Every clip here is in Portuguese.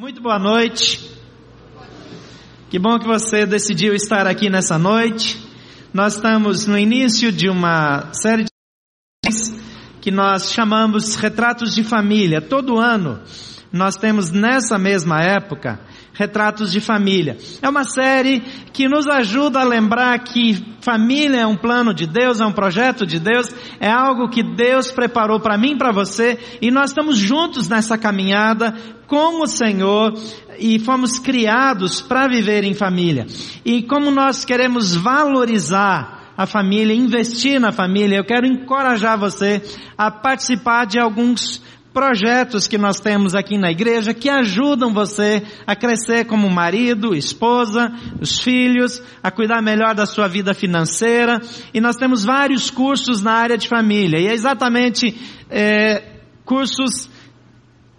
Muito boa noite. Que bom que você decidiu estar aqui nessa noite. Nós estamos no início de uma série de que nós chamamos Retratos de Família. Todo ano nós temos nessa mesma época Retratos de Família. É uma série que nos ajuda a lembrar que família é um plano de Deus, é um projeto de Deus, é algo que Deus preparou para mim, para você, e nós estamos juntos nessa caminhada com o Senhor e fomos criados para viver em família. E como nós queremos valorizar a família, investir na família, eu quero encorajar você a participar de alguns projetos que nós temos aqui na igreja que ajudam você a crescer como marido, esposa, os filhos, a cuidar melhor da sua vida financeira. E nós temos vários cursos na área de família. E é exatamente é, cursos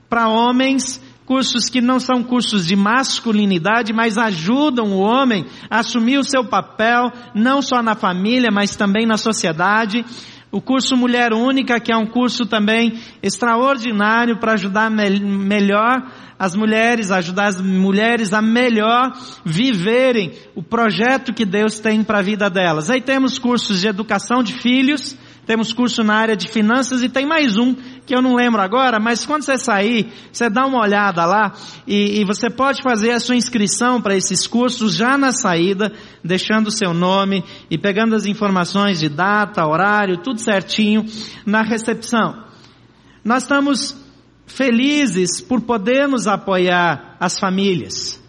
para homens, cursos que não são cursos de masculinidade, mas ajudam o homem a assumir o seu papel, não só na família, mas também na sociedade. O curso Mulher Única, que é um curso também extraordinário para ajudar me melhor as mulheres, ajudar as mulheres a melhor viverem o projeto que Deus tem para a vida delas. Aí temos cursos de educação de filhos, temos curso na área de finanças e tem mais um que eu não lembro agora, mas quando você sair, você dá uma olhada lá e, e você pode fazer a sua inscrição para esses cursos já na saída, deixando o seu nome e pegando as informações de data, horário, tudo certinho na recepção. Nós estamos felizes por podermos apoiar as famílias.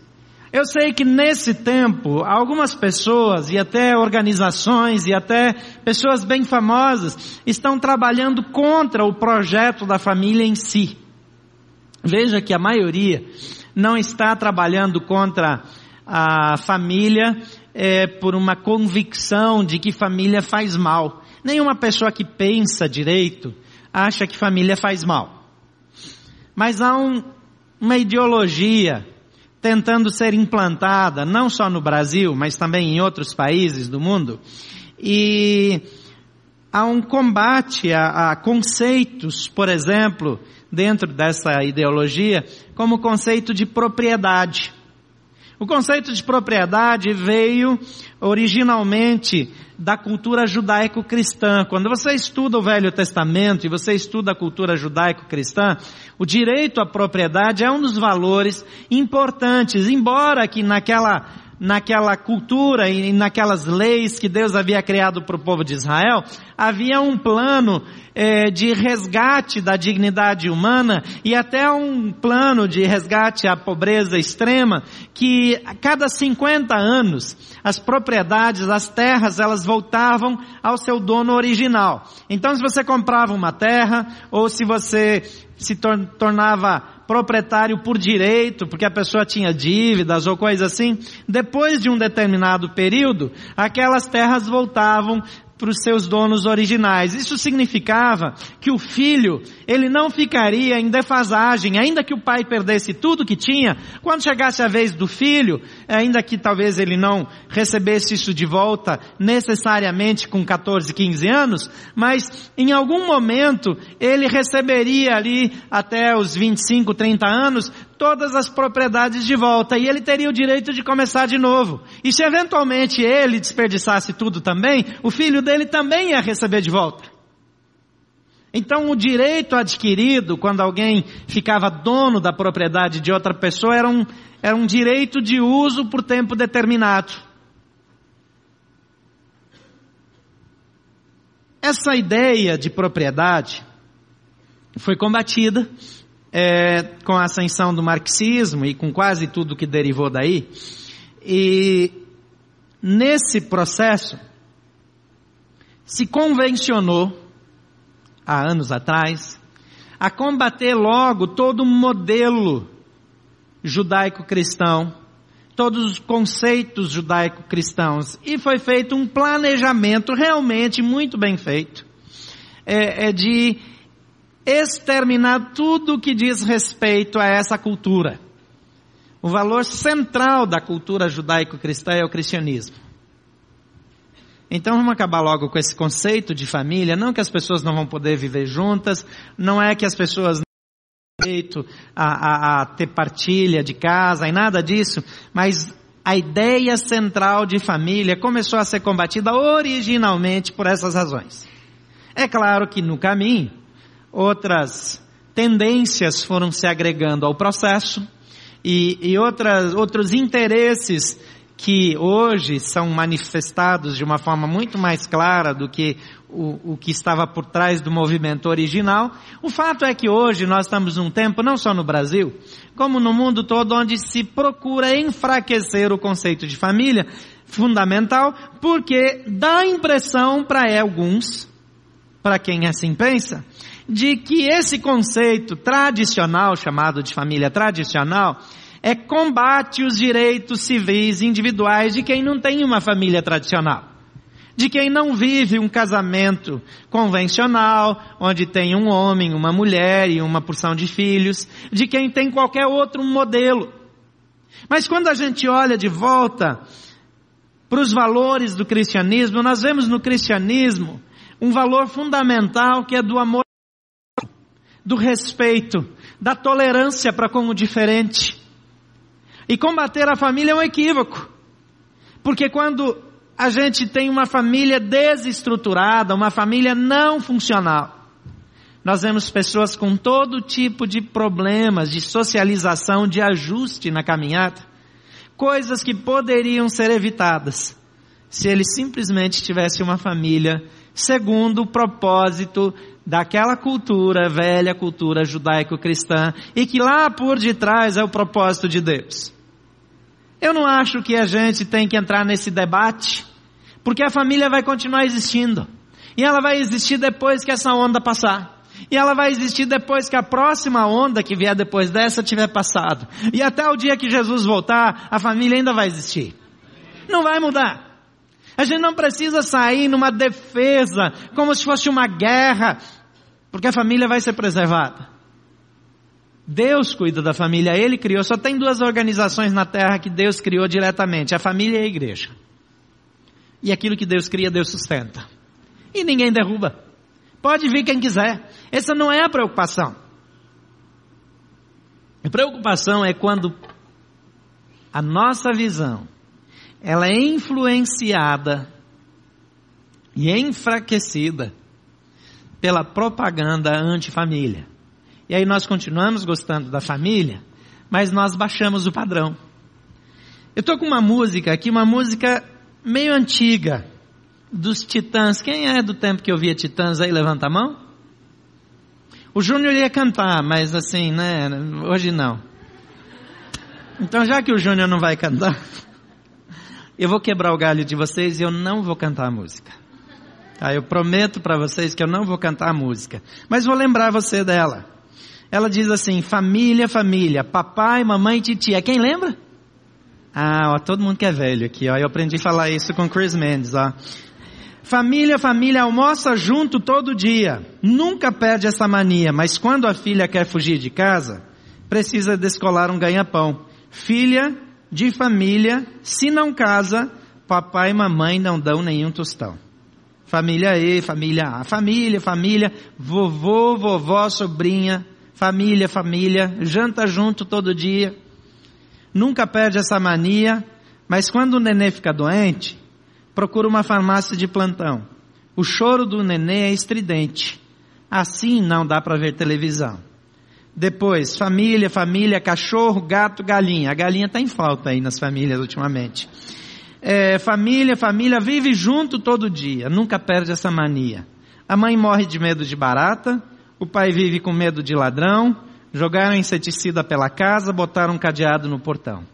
Eu sei que nesse tempo, algumas pessoas e até organizações e até pessoas bem famosas estão trabalhando contra o projeto da família em si. Veja que a maioria não está trabalhando contra a família é, por uma convicção de que família faz mal. Nenhuma pessoa que pensa direito acha que família faz mal. Mas há um, uma ideologia tentando ser implantada, não só no Brasil, mas também em outros países do mundo. E há um combate a, a conceitos, por exemplo, dentro dessa ideologia, como o conceito de propriedade. O conceito de propriedade veio originalmente da cultura judaico-cristã. Quando você estuda o Velho Testamento e você estuda a cultura judaico-cristã, o direito à propriedade é um dos valores importantes, embora que naquela naquela cultura e naquelas leis que Deus havia criado para o povo de Israel, havia um plano é, de resgate da dignidade humana e até um plano de resgate à pobreza extrema, que a cada 50 anos as propriedades, as terras, elas voltavam ao seu dono original. Então se você comprava uma terra, ou se você se tornava proprietário por direito, porque a pessoa tinha dívidas ou coisa assim, depois de um determinado período, aquelas terras voltavam para os seus donos originais. Isso significava que o filho, ele não ficaria em defasagem, ainda que o pai perdesse tudo que tinha, quando chegasse a vez do filho, ainda que talvez ele não recebesse isso de volta necessariamente com 14, 15 anos, mas em algum momento ele receberia ali até os 25, 30 anos todas as propriedades de volta e ele teria o direito de começar de novo. E se eventualmente ele desperdiçasse tudo também, o filho dele também ia receber de volta. Então o direito adquirido, quando alguém ficava dono da propriedade de outra pessoa, era um, era um direito de uso por tempo determinado. Essa ideia de propriedade foi combatida é, com a ascensão do marxismo e com quase tudo que derivou daí. E nesse processo se convencionou, há anos atrás, a combater logo todo o modelo judaico-cristão, todos os conceitos judaico-cristãos, e foi feito um planejamento realmente muito bem feito, é, é de exterminar tudo que diz respeito a essa cultura. O valor central da cultura judaico-cristã é o cristianismo. Então vamos acabar logo com esse conceito de família, não que as pessoas não vão poder viver juntas, não é que as pessoas direito a, a, a ter partilha de casa e nada disso, mas a ideia central de família começou a ser combatida originalmente por essas razões. É claro que no caminho, outras tendências foram se agregando ao processo e, e outras, outros interesses que hoje são manifestados de uma forma muito mais clara do que o, o, que estava por trás do movimento original. O fato é que hoje nós estamos num tempo, não só no Brasil, como no mundo todo, onde se procura enfraquecer o conceito de família fundamental, porque dá a impressão para alguns, para quem assim pensa, de que esse conceito tradicional, chamado de família tradicional, é combate os direitos civis individuais de quem não tem uma família tradicional. De quem não vive um casamento convencional, onde tem um homem, uma mulher e uma porção de filhos, de quem tem qualquer outro modelo. Mas quando a gente olha de volta para os valores do cristianismo, nós vemos no cristianismo um valor fundamental que é do amor, do respeito, da tolerância para com o diferente. E combater a família é um equívoco. Porque quando a gente tem uma família desestruturada, uma família não funcional, nós vemos pessoas com todo tipo de problemas de socialização, de ajuste na caminhada, coisas que poderiam ser evitadas se ele simplesmente tivesse uma família segundo o propósito daquela cultura, velha cultura judaico-cristã, e que lá por detrás é o propósito de Deus. Eu não acho que a gente tem que entrar nesse debate, porque a família vai continuar existindo. E ela vai existir depois que essa onda passar. E ela vai existir depois que a próxima onda que vier depois dessa tiver passado. E até o dia que Jesus voltar, a família ainda vai existir. Não vai mudar. A gente não precisa sair numa defesa, como se fosse uma guerra, porque a família vai ser preservada. Deus cuida da família, Ele criou. Só tem duas organizações na terra que Deus criou diretamente: a família e a igreja. E aquilo que Deus cria, Deus sustenta. E ninguém derruba. Pode vir quem quiser. Essa não é a preocupação. A preocupação é quando a nossa visão ela é influenciada e enfraquecida pela propaganda antifamília. E aí nós continuamos gostando da família, mas nós baixamos o padrão. Eu estou com uma música aqui, uma música meio antiga, dos Titãs. Quem é do tempo que eu via Titãs aí? Levanta a mão. O Júnior ia cantar, mas assim, né? Hoje não. Então, já que o Júnior não vai cantar, eu vou quebrar o galho de vocês e eu não vou cantar a música. Tá? Eu prometo para vocês que eu não vou cantar a música. Mas vou lembrar você dela. Ela diz assim, família, família, papai, mamãe, titia. Quem lembra? Ah, ó, todo mundo que é velho aqui, ó. Eu aprendi a falar isso com Chris Mendes, ó. Família, família, almoça junto todo dia. Nunca perde essa mania, mas quando a filha quer fugir de casa, precisa descolar um ganha-pão. Filha, de família, se não casa, papai e mamãe não dão nenhum tostão. Família E, família A, família, família, vovô, vovó, sobrinha, família, família, janta junto todo dia. Nunca perde essa mania, mas quando o nenê fica doente, procura uma farmácia de plantão. O choro do nenê é estridente. Assim não dá para ver televisão. Depois, família, família, cachorro, gato, galinha. A galinha está em falta aí nas famílias ultimamente. É, família, família, vive junto todo dia, nunca perde essa mania. A mãe morre de medo de barata, o pai vive com medo de ladrão, jogaram inseticida pela casa, botaram um cadeado no portão.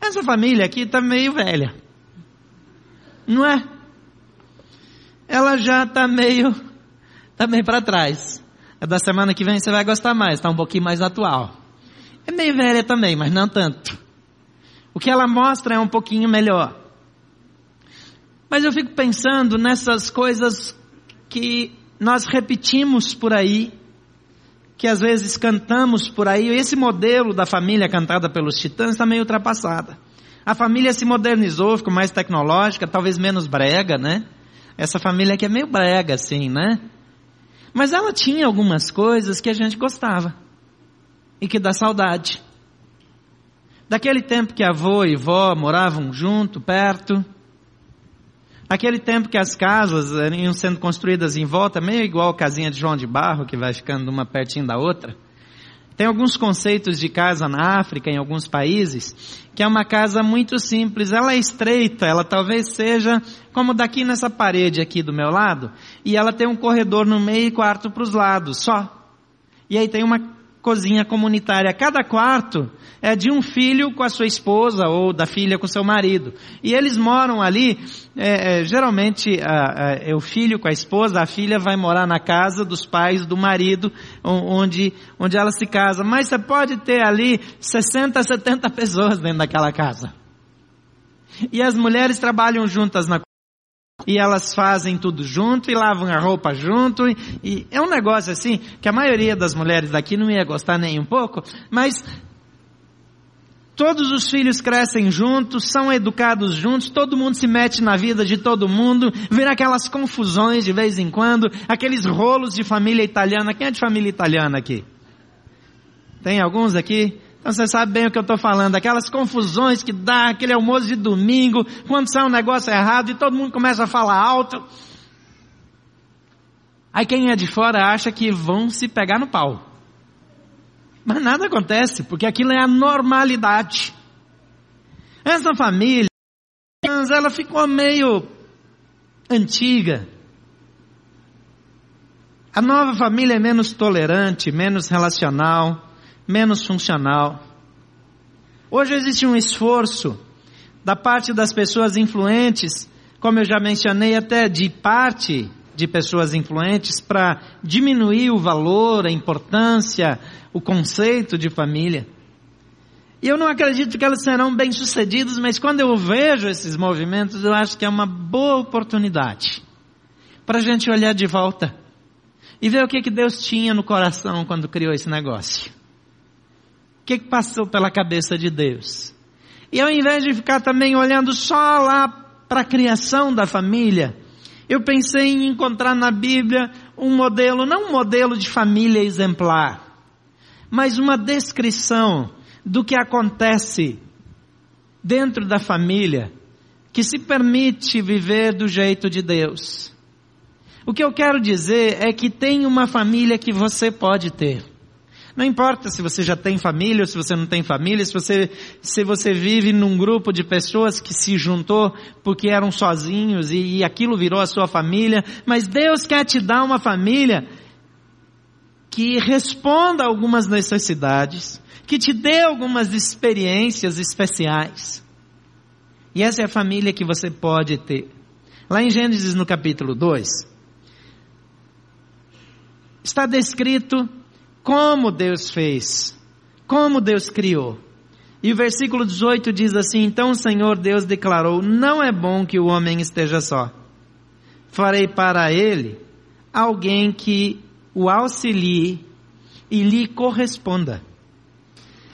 Essa família aqui está meio velha. Não é? Ela já está meio, tá meio para trás. A da semana que vem você vai gostar mais, está um pouquinho mais atual. É meio velha também, mas não tanto. O que ela mostra é um pouquinho melhor. Mas eu fico pensando nessas coisas que nós repetimos por aí, que às vezes cantamos por aí. Esse modelo da família cantada pelos titãs está meio ultrapassada. A família se modernizou, ficou mais tecnológica, talvez menos brega, né? Essa família aqui é meio brega, assim, né? Mas ela tinha algumas coisas que a gente gostava. e que dá saudade. Daquele tempo que avô e vó moravam junto, perto. Aquele tempo que as casas iam sendo construídas em volta, meio igual a casinha de João de Barro, que vai ficando uma pertinho da outra. Tem alguns conceitos de casa na África, em alguns países, que é uma casa muito simples. Ela é estreita, ela talvez seja como daqui nessa parede aqui do meu lado, e ela tem um corredor no meio e quarto para os lados, só. E aí tem uma cozinha comunitária. Cada quarto é de um filho com a sua esposa ou da filha com seu marido. E eles moram ali, é, é, geralmente é o filho com a esposa, a filha vai morar na casa dos pais do marido, onde, onde ela se casa. Mas você pode ter ali 60, 70 pessoas dentro daquela casa. E as mulheres trabalham juntas na e elas fazem tudo junto e lavam a roupa junto e, e, é um negócio assim que a maioria das mulheres daqui não ia gostar nem um pouco, mas todos os filhos crescem juntos, são educados juntos, todo mundo se mete na vida de todo mundo, vira aquelas confusões de vez em quando, aqueles rolos de família italiana. Quem é de família italiana aqui? Tem alguns aqui? Então você sabe bem o que eu estou falando, aquelas confusões que dá, aquele almoço de domingo, quando sai um negócio errado e todo mundo começa a falar alto. Aí quem é de fora acha que vão se pegar no pau. Mas nada acontece, porque aquilo é a normalidade. Essa família, ela ficou meio antiga. A nova família é menos tolerante, menos relacional menos funcional. Hoje existe um esforço da parte das pessoas influentes, como eu já mencionei, até de parte de pessoas influentes, para diminuir o valor, a importância, o conceito de família. E eu não acredito que elas serão bem-sucedidas, mas quando eu vejo esses movimentos, eu acho que é uma boa oportunidade para a gente olhar de volta e ver o que, que Deus tinha no coração quando criou esse negócio. O que, que passou pela cabeça de Deus? E ao invés de ficar também olhando só lá para a criação da família, eu pensei em encontrar na Bíblia um modelo, não um modelo de família exemplar, mas uma descrição do que acontece dentro da família que se permite viver do jeito de Deus. O que eu quero dizer é que tem uma família que você pode ter. Não importa se você já tem família ou se você não tem família, se você, se você vive num grupo de pessoas que se juntou porque eram sozinhos e, e aquilo virou a sua família, mas Deus quer te dar uma família que responda a algumas necessidades, que te dê algumas experiências especiais. E essa é a família que você pode ter. Lá em Gênesis no capítulo 2, está descrito como Deus fez, como Deus criou. E o versículo 18 diz assim: Então o Senhor Deus declarou: Não é bom que o homem esteja só. Farei para ele alguém que o auxilie e lhe corresponda.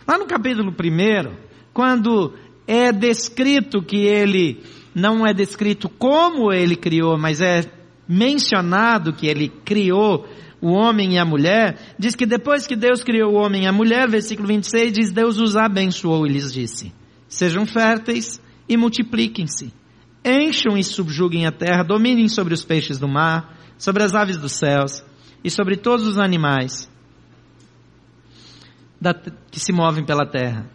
Lá no capítulo 1, quando é descrito que ele, não é descrito como ele criou, mas é mencionado que ele criou o homem e a mulher, diz que depois que Deus criou o homem e a mulher, versículo 26 diz, Deus os abençoou e lhes disse, sejam férteis e multipliquem-se, encham e subjuguem a terra, dominem sobre os peixes do mar, sobre as aves dos céus e sobre todos os animais da, que se movem pela terra.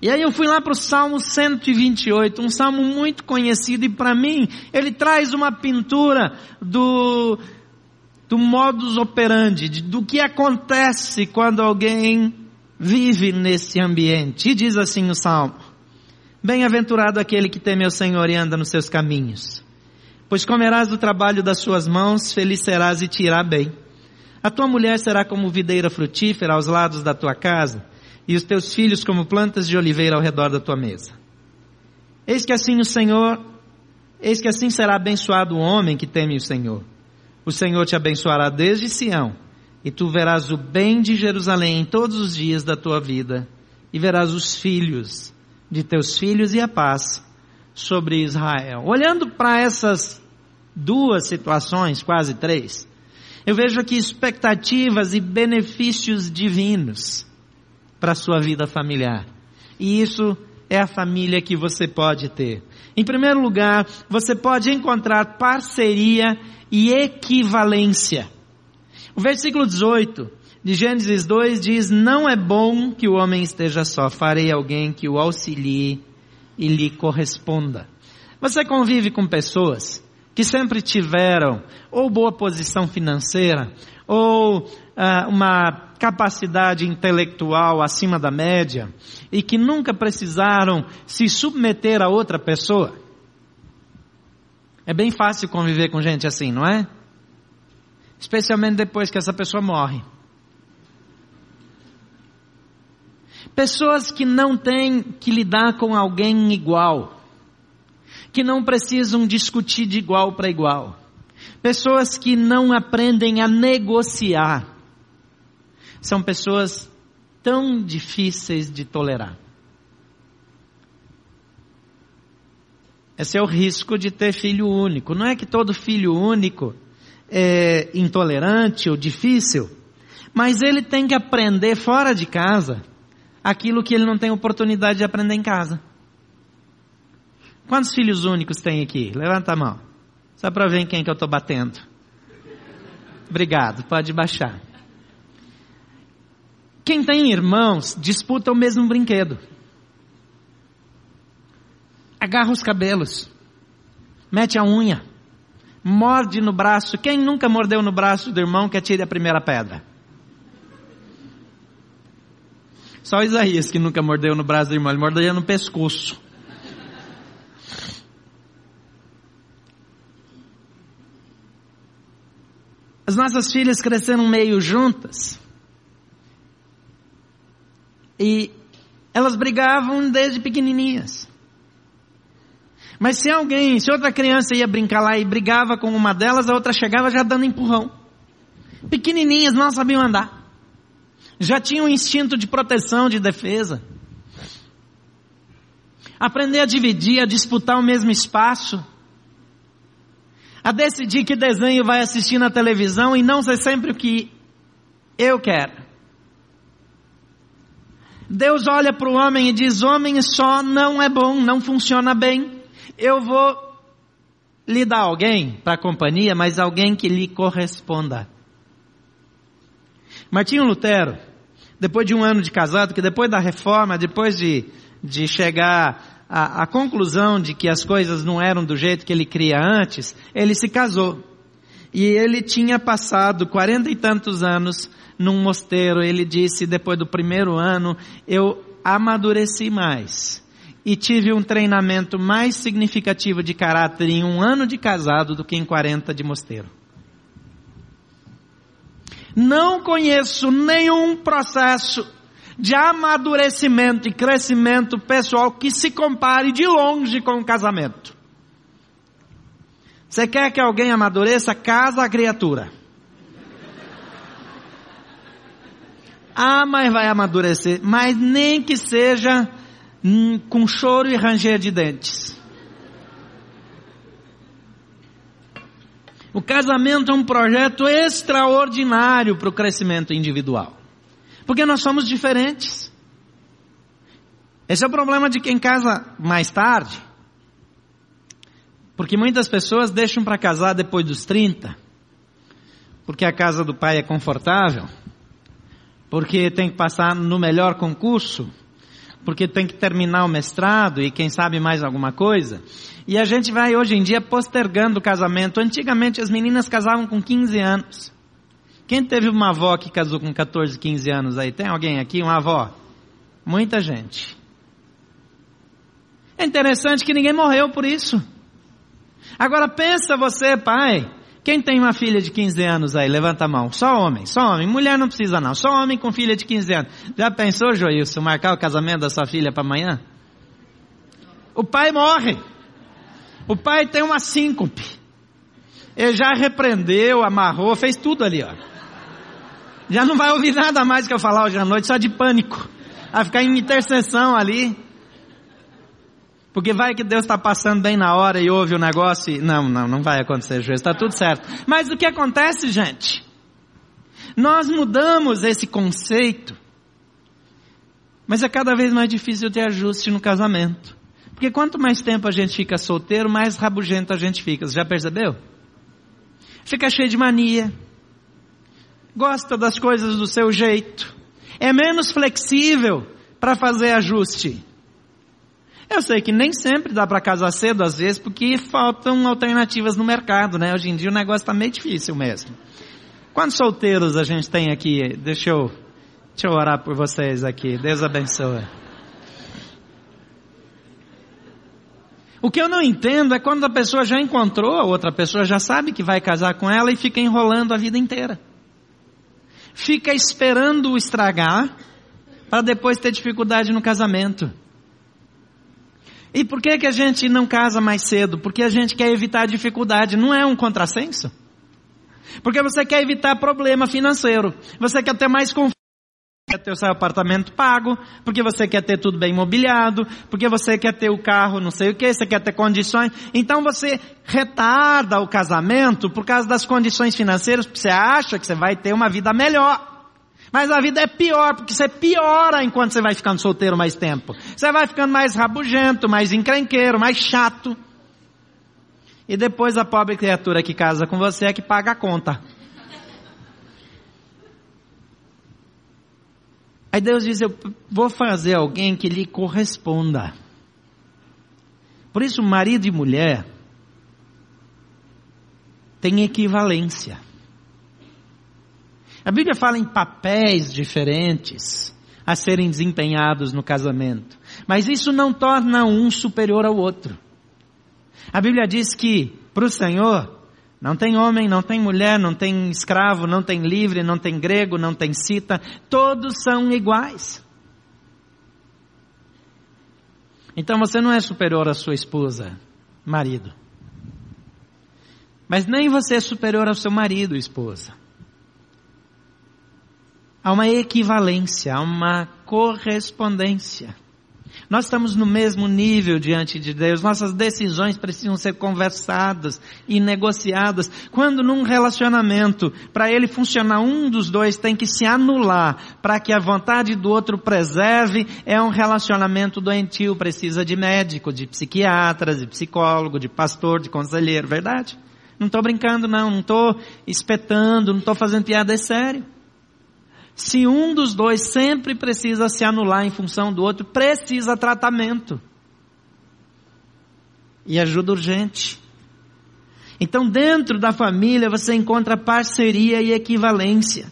E aí eu fui lá para o Salmo 128, um salmo muito conhecido e para mim ele traz uma pintura do do modus operandi, do que acontece quando alguém vive nesse ambiente. E diz assim o Salmo: Bem-aventurado aquele que teme ao Senhor e anda nos seus caminhos. Pois comerás do trabalho das suas mãos, feliz serás e te irá bem. A tua mulher será como videira frutífera aos lados da tua casa, e os teus filhos como plantas de oliveira ao redor da tua mesa. Eis que assim o Senhor, eis que assim será abençoado o homem que teme o Senhor. O Senhor te abençoará desde Sião, e tu verás o bem de Jerusalém em todos os dias da tua vida, e verás os filhos de teus filhos e a paz sobre Israel. Olhando para essas duas situações, quase três, eu vejo aqui expectativas e benefícios divinos para a sua vida familiar. E isso é a família que você pode ter. Em primeiro lugar, você pode encontrar parceria e equivalência. O versículo 18 de Gênesis 2 diz: Não é bom que o homem esteja só, farei alguém que o auxilie e lhe corresponda. Você convive com pessoas que sempre tiveram ou boa posição financeira, ou uh, uma capacidade intelectual acima da média, e que nunca precisaram se submeter a outra pessoa. É bem fácil conviver com gente assim, não é? Especialmente depois que essa pessoa morre. Pessoas que não têm que lidar com alguém igual, que não precisam discutir de igual para igual, pessoas que não aprendem a negociar, são pessoas tão difíceis de tolerar. Esse é o risco de ter filho único. Não é que todo filho único é intolerante ou difícil, mas ele tem que aprender fora de casa aquilo que ele não tem oportunidade de aprender em casa. Quantos filhos únicos tem aqui? Levanta a mão. Só para ver em quem que eu estou batendo. Obrigado, pode baixar. Quem tem irmãos disputa o mesmo brinquedo. Agarra os cabelos, mete a unha, morde no braço. Quem nunca mordeu no braço do irmão que atire a primeira pedra? Só Isaías que nunca mordeu no braço do irmão, ele mordia no pescoço. As nossas filhas cresceram meio juntas. E elas brigavam desde pequenininhas. Mas se alguém, se outra criança ia brincar lá e brigava com uma delas, a outra chegava já dando empurrão. Pequenininhas não sabiam andar já tinha um instinto de proteção, de defesa. Aprender a dividir, a disputar o mesmo espaço. A decidir que desenho vai assistir na televisão e não ser sempre o que eu quero. Deus olha para o homem e diz: homem só não é bom, não funciona bem. Eu vou lhe dar alguém para a companhia, mas alguém que lhe corresponda. Martinho Lutero, depois de um ano de casado, que depois da reforma, depois de, de chegar à, à conclusão de que as coisas não eram do jeito que ele queria antes, ele se casou. E ele tinha passado quarenta e tantos anos num mosteiro. Ele disse, depois do primeiro ano, eu amadureci mais. E tive um treinamento mais significativo de caráter em um ano de casado do que em 40 de mosteiro. Não conheço nenhum processo de amadurecimento e crescimento pessoal que se compare de longe com o casamento. Você quer que alguém amadureça? Casa a criatura. Ah, mas vai amadurecer. Mas nem que seja hum, com choro e ranger de dentes. O casamento é um projeto extraordinário para o crescimento individual. Porque nós somos diferentes. Esse é o problema de quem casa mais tarde. Porque muitas pessoas deixam para casar depois dos 30. Porque a casa do pai é confortável. Porque tem que passar no melhor concurso. Porque tem que terminar o mestrado e quem sabe mais alguma coisa. E a gente vai hoje em dia postergando o casamento. Antigamente as meninas casavam com 15 anos. Quem teve uma avó que casou com 14, 15 anos aí? Tem alguém aqui, uma avó? Muita gente. É interessante que ninguém morreu por isso. Agora pensa você, pai, quem tem uma filha de 15 anos aí? Levanta a mão. Só homem, só homem. Mulher não precisa não. Só homem com filha de 15 anos. Já pensou, Joilson, marcar o casamento da sua filha para amanhã? O pai morre. O pai tem uma síncope. Ele já repreendeu, amarrou, fez tudo ali, ó. Já não vai ouvir nada mais que eu falar hoje à noite, só de pânico. Vai ficar em intercessão ali. Porque vai que Deus está passando bem na hora e ouve o negócio e... Não, não, não vai acontecer, juiz, está tudo certo. Mas o que acontece, gente? Nós mudamos esse conceito Mas é cada vez mais difícil ter ajuste no casamento. Porque quanto mais tempo a gente fica solteiro, mais rabugento a gente fica. Você já percebeu? Fica cheio de mania. Gosta das coisas do seu jeito. É menos flexível para fazer ajuste. Eu sei que nem sempre dá para casar cedo, às vezes, porque faltam alternativas no mercado, né? Hoje em dia o negócio está meio difícil mesmo. Quantos solteiros a gente tem aqui? Deixa eu, deixa eu orar por vocês aqui. Deus abençoe. O que eu não entendo é quando a pessoa já encontrou a outra pessoa, já sabe que vai casar com ela e fica enrolando a vida inteira. Fica esperando estragar para depois ter dificuldade no casamento. E por que, que a gente não casa mais cedo? Porque a gente quer evitar dificuldade. Não é um contrassenso? Porque você quer evitar problema financeiro. Você quer ter mais conforto. Quer ter o seu apartamento pago, porque você quer ter tudo bem mobiliado, porque você quer ter o carro não sei o que, você quer ter condições. Então você retarda o casamento por causa das condições financeiras, porque você acha que você vai ter uma vida melhor. Mas a vida é pior, porque você piora enquanto você vai ficando solteiro mais tempo. Você vai ficando mais rabugento, mais encrenqueiro, mais chato. E depois a pobre criatura que casa com você é que paga a conta. Aí Deus diz: Eu vou fazer alguém que lhe corresponda. Por isso, marido e mulher têm equivalência. A Bíblia fala em papéis diferentes a serem desempenhados no casamento. Mas isso não torna um superior ao outro. A Bíblia diz que, para o Senhor, não tem homem, não tem mulher, não tem escravo, não tem livre, não tem grego, não tem cita, todos são iguais. Então você não é superior à sua esposa, marido. Mas nem você é superior ao seu marido, esposa. Há uma equivalência, há uma correspondência. Nós estamos no mesmo nível diante de Deus, nossas decisões precisam ser conversadas e negociadas. Quando num relacionamento, para ele funcionar, um dos dois tem que se anular para que a vontade do outro preserve, é um relacionamento doentio, precisa de médico, de psiquiatra, de psicólogo, de pastor, de conselheiro, verdade? Não estou brincando não, não estou espetando, não estou fazendo piada, é sério. Se um dos dois sempre precisa se anular em função do outro, precisa tratamento. E ajuda urgente. Então, dentro da família, você encontra parceria e equivalência.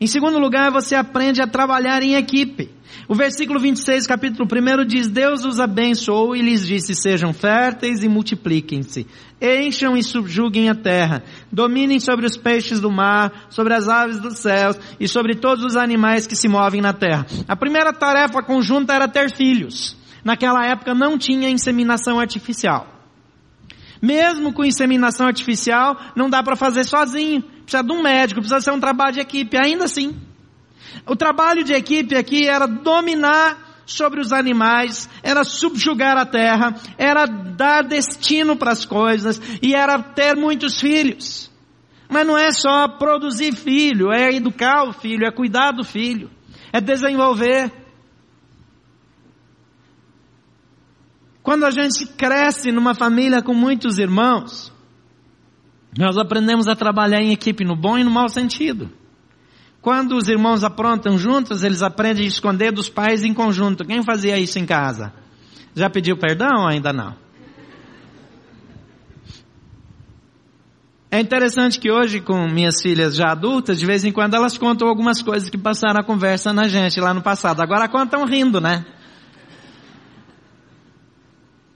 Em segundo lugar, você aprende a trabalhar em equipe. O versículo 26, capítulo 1 diz: Deus os abençoou e lhes disse: Sejam férteis e multipliquem-se, encham e subjuguem a terra, dominem sobre os peixes do mar, sobre as aves dos céus e sobre todos os animais que se movem na terra. A primeira tarefa conjunta era ter filhos. Naquela época não tinha inseminação artificial. Mesmo com inseminação artificial, não dá para fazer sozinho precisa de um médico, precisa ser um trabalho de equipe, ainda assim. O trabalho de equipe aqui era dominar sobre os animais, era subjugar a terra, era dar destino para as coisas e era ter muitos filhos. Mas não é só produzir filho, é educar o filho, é cuidar do filho, é desenvolver. Quando a gente cresce numa família com muitos irmãos, nós aprendemos a trabalhar em equipe no bom e no mau sentido. Quando os irmãos aprontam juntos, eles aprendem a esconder dos pais em conjunto. Quem fazia isso em casa? Já pediu perdão ou ainda não? É interessante que hoje, com minhas filhas já adultas, de vez em quando elas contam algumas coisas que passaram a conversa na gente lá no passado. Agora contam rindo, né?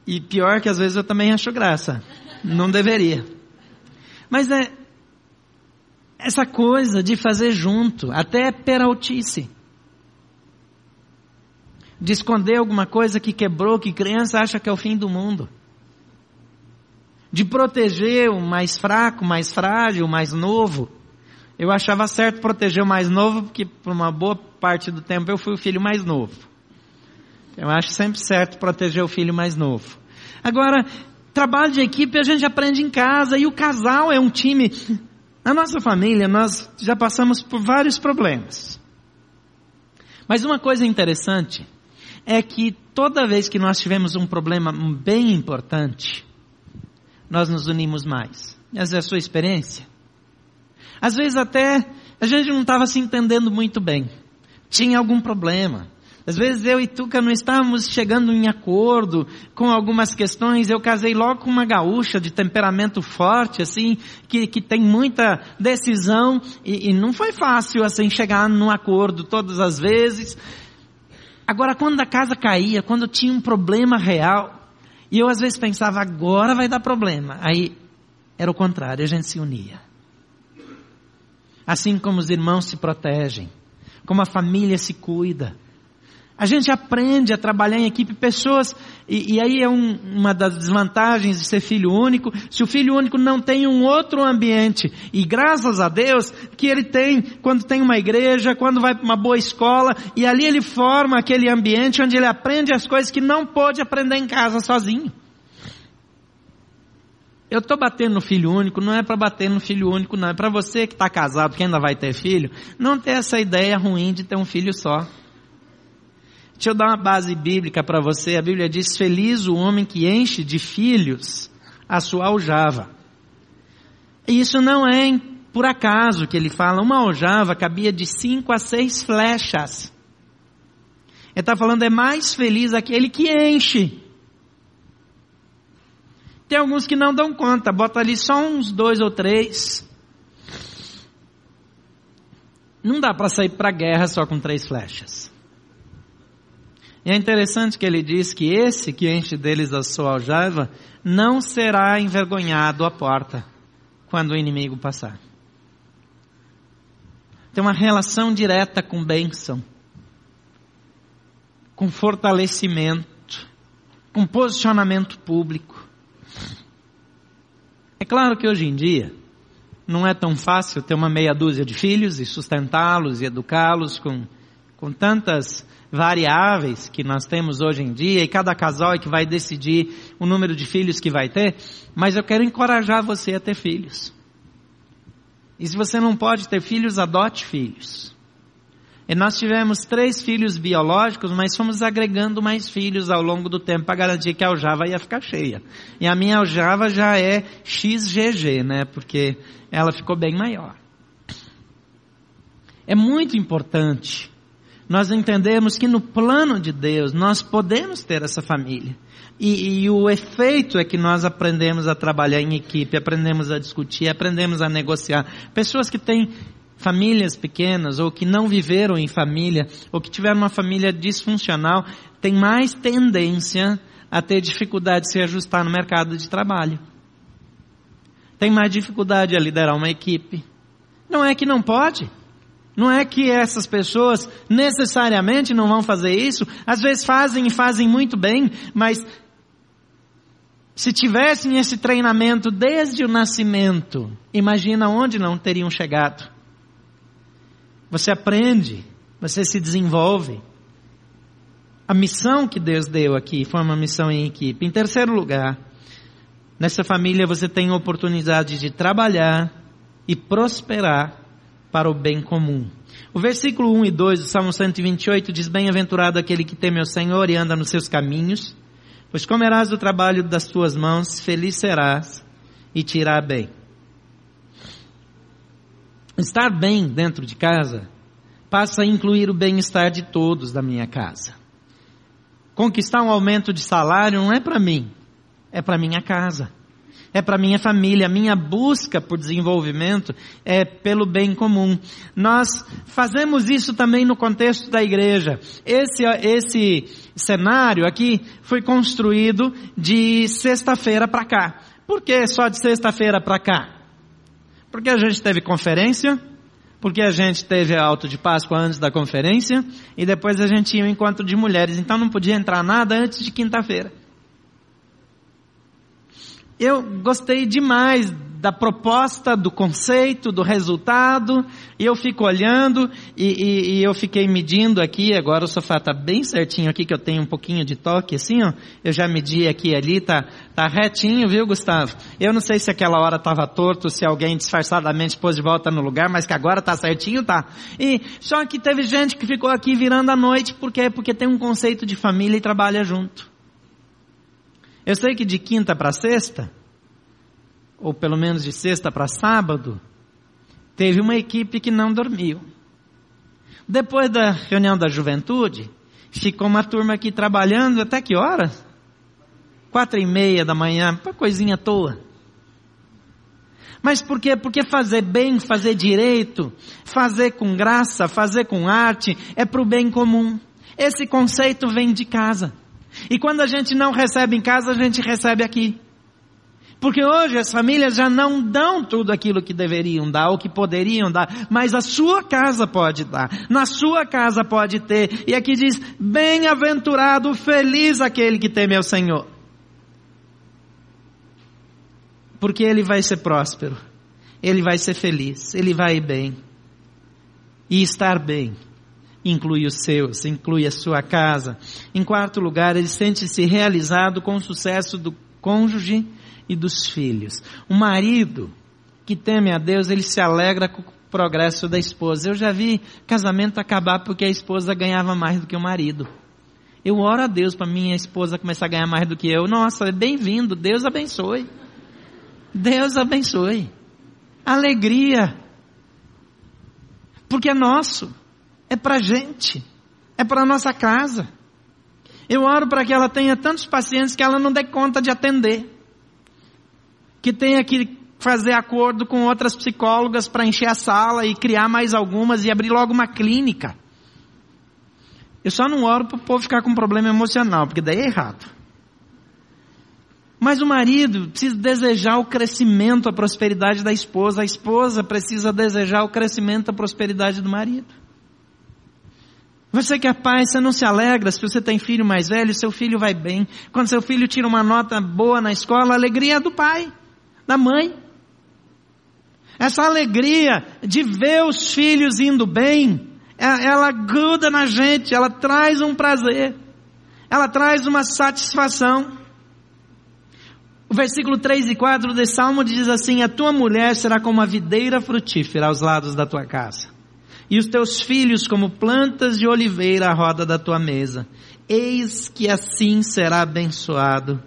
E pior que às vezes eu também acho graça. Não deveria. Mas é essa coisa de fazer junto, até peraltice. De esconder alguma coisa que quebrou, que criança acha que é o fim do mundo. De proteger o mais fraco, mais frágil, mais novo. Eu achava certo proteger o mais novo, porque por uma boa parte do tempo eu fui o filho mais novo. Eu acho sempre certo proteger o filho mais novo. Agora, Trabalho de equipe a gente aprende em casa e o casal é um time. Na nossa família nós já passamos por vários problemas. Mas uma coisa interessante é que toda vez que nós tivemos um problema bem importante, nós nos unimos mais. Essa é a sua experiência? Às vezes até a gente não estava se entendendo muito bem. Tinha algum problema. Às vezes eu e Tuca não estávamos chegando em acordo com algumas questões. Eu casei logo com uma gaúcha de temperamento forte, assim, que, que tem muita decisão e, e não foi fácil, assim, chegar num acordo todas as vezes. Agora, quando a casa caía, quando tinha um problema real, e eu às vezes pensava, agora vai dar problema. Aí era o contrário, a gente se unia. Assim como os irmãos se protegem, como a família se cuida. A gente aprende a trabalhar em equipe, pessoas, e, e aí é um, uma das desvantagens de ser filho único, se o filho único não tem um outro ambiente, e graças a Deus que ele tem, quando tem uma igreja, quando vai para uma boa escola, e ali ele forma aquele ambiente onde ele aprende as coisas que não pôde aprender em casa sozinho. Eu estou batendo no filho único, não é para bater no filho único, não. É para você que está casado, que ainda vai ter filho, não ter essa ideia ruim de ter um filho só. Deixa eu dar uma base bíblica para você. A Bíblia diz: Feliz o homem que enche de filhos a sua aljava. E isso não é por acaso que ele fala. Uma aljava cabia de cinco a seis flechas. Ele está falando, é mais feliz aquele que enche. Tem alguns que não dão conta, bota ali só uns dois ou três. Não dá para sair para a guerra só com três flechas. E é interessante que ele diz que esse que enche deles a sua aljava não será envergonhado à porta quando o inimigo passar. Tem uma relação direta com bênção, com fortalecimento, com posicionamento público. É claro que hoje em dia não é tão fácil ter uma meia dúzia de filhos e sustentá-los e educá-los com, com tantas variáveis que nós temos hoje em dia e cada casal é que vai decidir o número de filhos que vai ter, mas eu quero encorajar você a ter filhos. E se você não pode ter filhos, adote filhos. E nós tivemos três filhos biológicos, mas fomos agregando mais filhos ao longo do tempo para garantir que a aljava ia ficar cheia. E a minha aljava já é XGG, né? Porque ela ficou bem maior. É muito importante nós entendemos que no plano de Deus nós podemos ter essa família. E, e, o efeito é que nós aprendemos a trabalhar em equipe, aprendemos a discutir, aprendemos a negociar. Pessoas que têm famílias pequenas ou que não viveram em família ou que tiveram uma família disfuncional têm mais tendência a ter dificuldade de se ajustar no mercado de trabalho. Tem mais dificuldade a liderar uma equipe. Não é que não pode. Não é que essas pessoas necessariamente não vão fazer isso. Às vezes fazem e fazem muito bem, mas se tivessem esse treinamento desde o nascimento, imagina onde não teriam chegado. Você aprende, você se desenvolve. A missão que Deus deu aqui foi uma missão em equipe. Em terceiro lugar, nessa família você tem a oportunidade de trabalhar e prosperar para o bem comum. O versículo 1 e 2 do Salmo 128 diz: Bem-aventurado aquele que teme ao Senhor e anda nos seus caminhos, pois comerás do trabalho das tuas mãos, feliz serás e te irá bem. Estar bem dentro de casa passa a incluir o bem-estar de todos da minha casa. Conquistar um aumento de salário não é para mim, é para minha casa é para minha família, a minha busca por desenvolvimento é pelo bem comum. Nós fazemos isso também no contexto da igreja. Esse, esse cenário aqui foi construído de sexta-feira para cá. Por que só de sexta-feira para cá? Porque a gente teve conferência, porque a gente teve alto de Páscoa antes da conferência, e depois a gente tinha um encontro de mulheres, então não podia entrar nada antes de quinta-feira. Eu gostei demais da proposta, do conceito, do resultado, e eu fico olhando e, e, e eu fiquei medindo aqui, agora o sofá está bem certinho aqui, que eu tenho um pouquinho de toque assim, ó, eu já medi aqui ali, tá, tá retinho, viu Gustavo? Eu não sei se aquela hora estava torto, se alguém disfarçadamente pôs de volta no lugar, mas que agora tá certinho, tá. E, só que teve gente que ficou aqui virando a noite, por quê? Porque tem um conceito de família e trabalha junto. Eu sei que de quinta para sexta, ou pelo menos de sexta para sábado, teve uma equipe que não dormiu. Depois da reunião da juventude, ficou uma turma aqui trabalhando até que horas? Quatro e meia da manhã, uma coisinha à toa. Mas por quê? Porque fazer bem, fazer direito, fazer com graça, fazer com arte, é para o bem comum. Esse conceito vem de casa. E quando a gente não recebe em casa, a gente recebe aqui. Porque hoje as famílias já não dão tudo aquilo que deveriam dar ou que poderiam dar, mas a sua casa pode dar, na sua casa pode ter. E aqui diz: bem-aventurado, feliz aquele que teme ao Senhor. Porque ele vai ser próspero, ele vai ser feliz, ele vai bem. E estar bem inclui os seus, inclui a sua casa. Em quarto lugar, ele sente-se realizado com o sucesso do cônjuge e dos filhos. O marido que teme a Deus, ele se alegra com o progresso da esposa. Eu já vi casamento acabar porque a esposa ganhava mais do que o marido. Eu oro a Deus para minha esposa começar a ganhar mais do que eu. Nossa, é bem-vindo, Deus abençoe. Deus abençoe. Alegria. Porque é nosso. É para gente. É para nossa casa. Eu oro para que ela tenha tantos pacientes que ela não dê conta de atender que tenha que fazer acordo com outras psicólogas para encher a sala e criar mais algumas e abrir logo uma clínica. Eu só não oro para o povo ficar com problema emocional, porque daí é errado. Mas o marido precisa desejar o crescimento, a prosperidade da esposa. A esposa precisa desejar o crescimento, a prosperidade do marido. Você que é pai, você não se alegra se você tem filho mais velho, seu filho vai bem. Quando seu filho tira uma nota boa na escola, a alegria é do pai da mãe. Essa alegria de ver os filhos indo bem, é, ela gruda na gente, ela traz um prazer, ela traz uma satisfação. O versículo 3 e 4 desse salmo diz assim: A tua mulher será como a videira frutífera aos lados da tua casa, e os teus filhos como plantas de oliveira à roda da tua mesa. Eis que assim será abençoado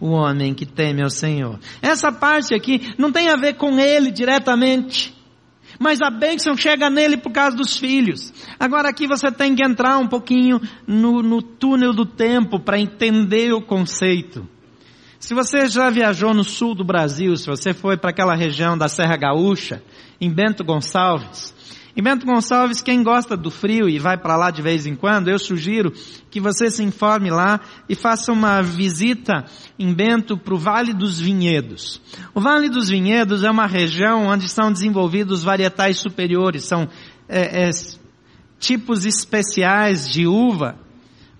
o homem que teme ao Senhor. Essa parte aqui não tem a ver com ele diretamente. Mas a bênção chega nele por causa dos filhos. Agora aqui você tem que entrar um pouquinho no, no túnel do tempo para entender o conceito. Se você já viajou no sul do Brasil, se você foi para aquela região da Serra Gaúcha, em Bento Gonçalves, em Bento Gonçalves, quem gosta do frio e vai para lá de vez em quando, eu sugiro que você se informe lá e faça uma visita em Bento para o Vale dos Vinhedos. O Vale dos Vinhedos é uma região onde são desenvolvidos varietais superiores, são é, é, tipos especiais de uva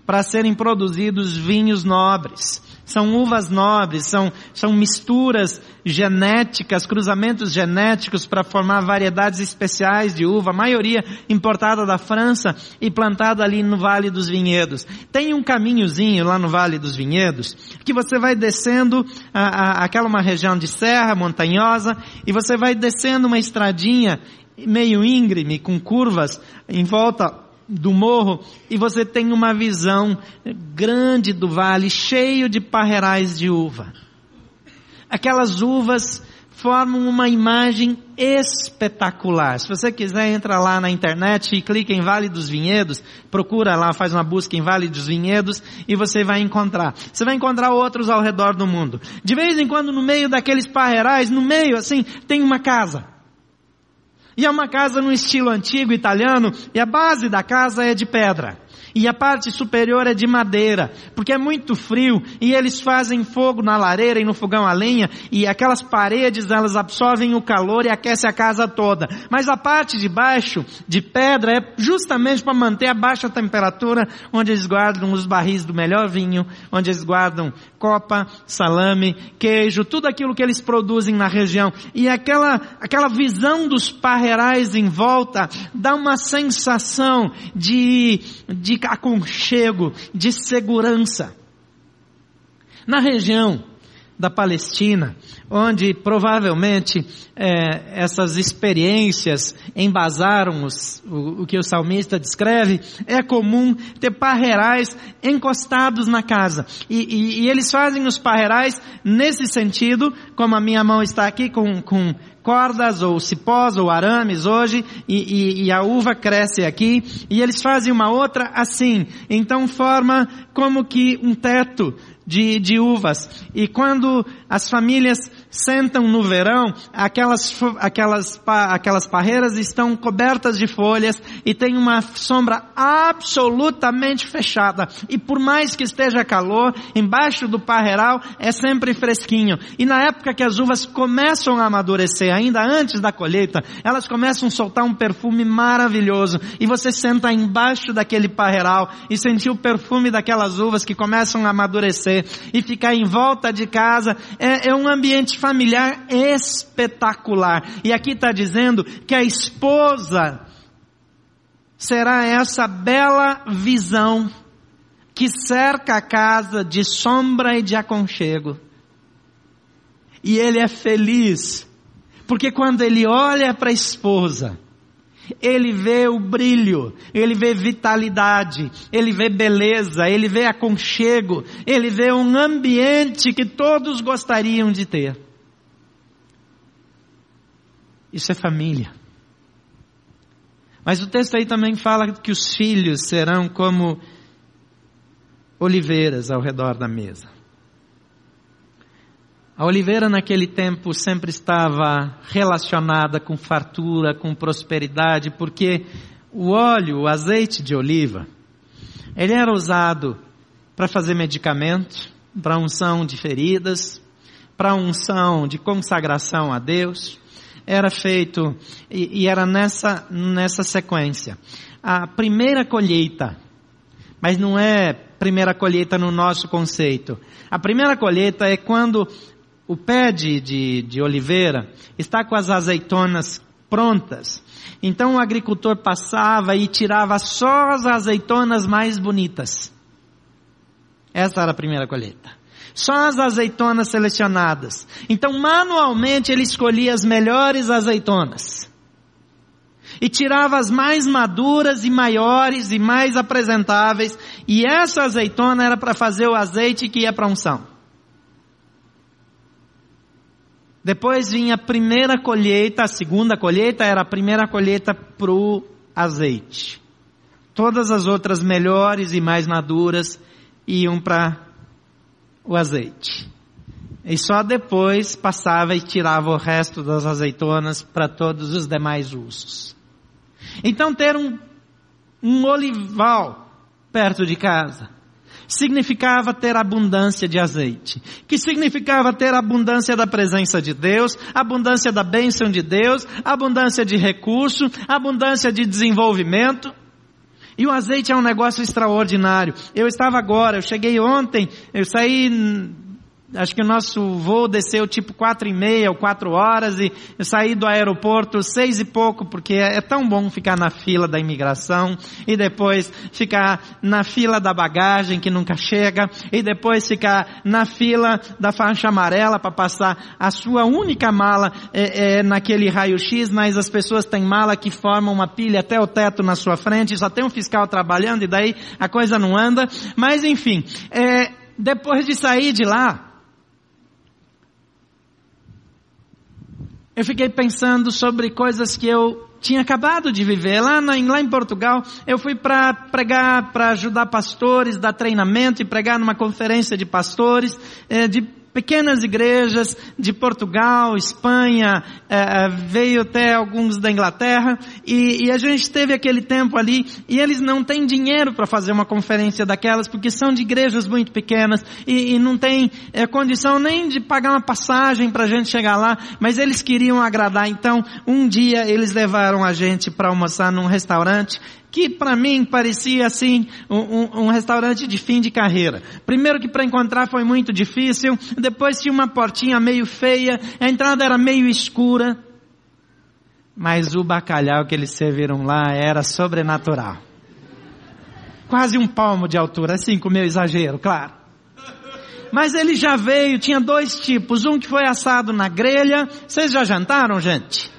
para serem produzidos vinhos nobres. São uvas nobres, são, são misturas genéticas, cruzamentos genéticos para formar variedades especiais de uva, a maioria importada da França e plantada ali no Vale dos Vinhedos. Tem um caminhozinho lá no Vale dos Vinhedos que você vai descendo, a, a, aquela uma região de serra montanhosa, e você vai descendo uma estradinha meio íngreme, com curvas em volta do morro e você tem uma visão grande do vale, cheio de parreirais de uva. Aquelas uvas formam uma imagem espetacular. Se você quiser, entra lá na internet e clica em Vale dos Vinhedos, procura lá, faz uma busca em Vale dos Vinhedos e você vai encontrar. Você vai encontrar outros ao redor do mundo. De vez em quando, no meio daqueles parreirais, no meio assim, tem uma casa. E é uma casa no estilo antigo italiano, e a base da casa é de pedra. E a parte superior é de madeira, porque é muito frio e eles fazem fogo na lareira e no fogão a lenha e aquelas paredes elas absorvem o calor e aquecem a casa toda. Mas a parte de baixo, de pedra, é justamente para manter a baixa temperatura, onde eles guardam os barris do melhor vinho, onde eles guardam copa, salame, queijo, tudo aquilo que eles produzem na região. E aquela, aquela visão dos parreirais em volta dá uma sensação de, de aconchego, de segurança. Na região da Palestina, onde provavelmente é, essas experiências embasaram os, o, o, que o salmista descreve, é comum ter parreirais encostados na casa. E, e, e, eles fazem os parreirais nesse sentido, como a minha mão está aqui com, com cordas ou cipós ou arames hoje e, e, e, a uva cresce aqui e eles fazem uma outra assim. Então forma como que um teto de, de uvas. E quando as famílias sentam no verão, aquelas, aquelas, aquelas parreiras estão cobertas de folhas e tem uma sombra absolutamente fechada. E por mais que esteja calor, embaixo do parreiral é sempre fresquinho. E na época que as uvas começam a amadurecer, ainda antes da colheita, elas começam a soltar um perfume maravilhoso. E você senta embaixo daquele parreiral e sentir o perfume daquelas uvas que começam a amadurecer e ficar em volta de casa. É, é um ambiente familiar espetacular. E aqui está dizendo que a esposa será essa bela visão que cerca a casa de sombra e de aconchego. E ele é feliz, porque quando ele olha para a esposa, ele vê o brilho, ele vê vitalidade, ele vê beleza, ele vê aconchego, ele vê um ambiente que todos gostariam de ter. Isso é família. Mas o texto aí também fala que os filhos serão como oliveiras ao redor da mesa. A oliveira naquele tempo sempre estava relacionada com fartura, com prosperidade, porque o óleo, o azeite de oliva, ele era usado para fazer medicamento, para unção de feridas, para unção de consagração a Deus era feito, e, e era nessa, nessa sequência. A primeira colheita, mas não é primeira colheita no nosso conceito. A primeira colheita é quando o pé de, de, de oliveira está com as azeitonas prontas. Então o agricultor passava e tirava só as azeitonas mais bonitas. Essa era a primeira colheita. Só as azeitonas selecionadas. Então, manualmente, ele escolhia as melhores azeitonas. E tirava as mais maduras e maiores e mais apresentáveis. E essa azeitona era para fazer o azeite que ia para unção. Depois vinha a primeira colheita, a segunda colheita era a primeira colheita para o azeite. Todas as outras melhores e mais maduras iam para o azeite. E só depois passava e tirava o resto das azeitonas para todos os demais usos. Então ter um, um olival perto de casa significava ter abundância de azeite, que significava ter abundância da presença de Deus, abundância da bênção de Deus, abundância de recurso, abundância de desenvolvimento. E o azeite é um negócio extraordinário. Eu estava agora, eu cheguei ontem, eu saí acho que o nosso voo desceu tipo quatro e meia ou quatro horas e eu saí do aeroporto seis e pouco porque é, é tão bom ficar na fila da imigração e depois ficar na fila da bagagem que nunca chega e depois ficar na fila da faixa amarela para passar a sua única mala é, é, naquele raio-x, mas as pessoas têm mala que formam uma pilha até o teto na sua frente, só tem um fiscal trabalhando e daí a coisa não anda, mas enfim, é, depois de sair de lá, eu fiquei pensando sobre coisas que eu tinha acabado de viver. Lá, na, lá em Portugal, eu fui para pregar, para ajudar pastores, dar treinamento e pregar numa conferência de pastores, é, de pequenas igrejas de Portugal, Espanha, é, veio até alguns da Inglaterra, e, e, a gente teve aquele tempo ali, e eles não têm dinheiro para fazer uma conferência daquelas, porque são de igrejas muito pequenas, e, e não tem é, condição nem de pagar uma passagem para a gente chegar lá, mas eles queriam agradar, então um dia eles levaram a gente para almoçar num restaurante, que para mim parecia assim um, um, um, restaurante de fim de carreira. Primeiro que para encontrar foi muito difícil, depois tinha uma portinha meio feia, a entrada era meio escura, mas o bacalhau que eles serviram lá era sobrenatural. Quase um palmo de altura, assim com meu exagero, claro. Mas ele já veio, tinha dois tipos, um que foi assado na grelha, vocês já jantaram gente?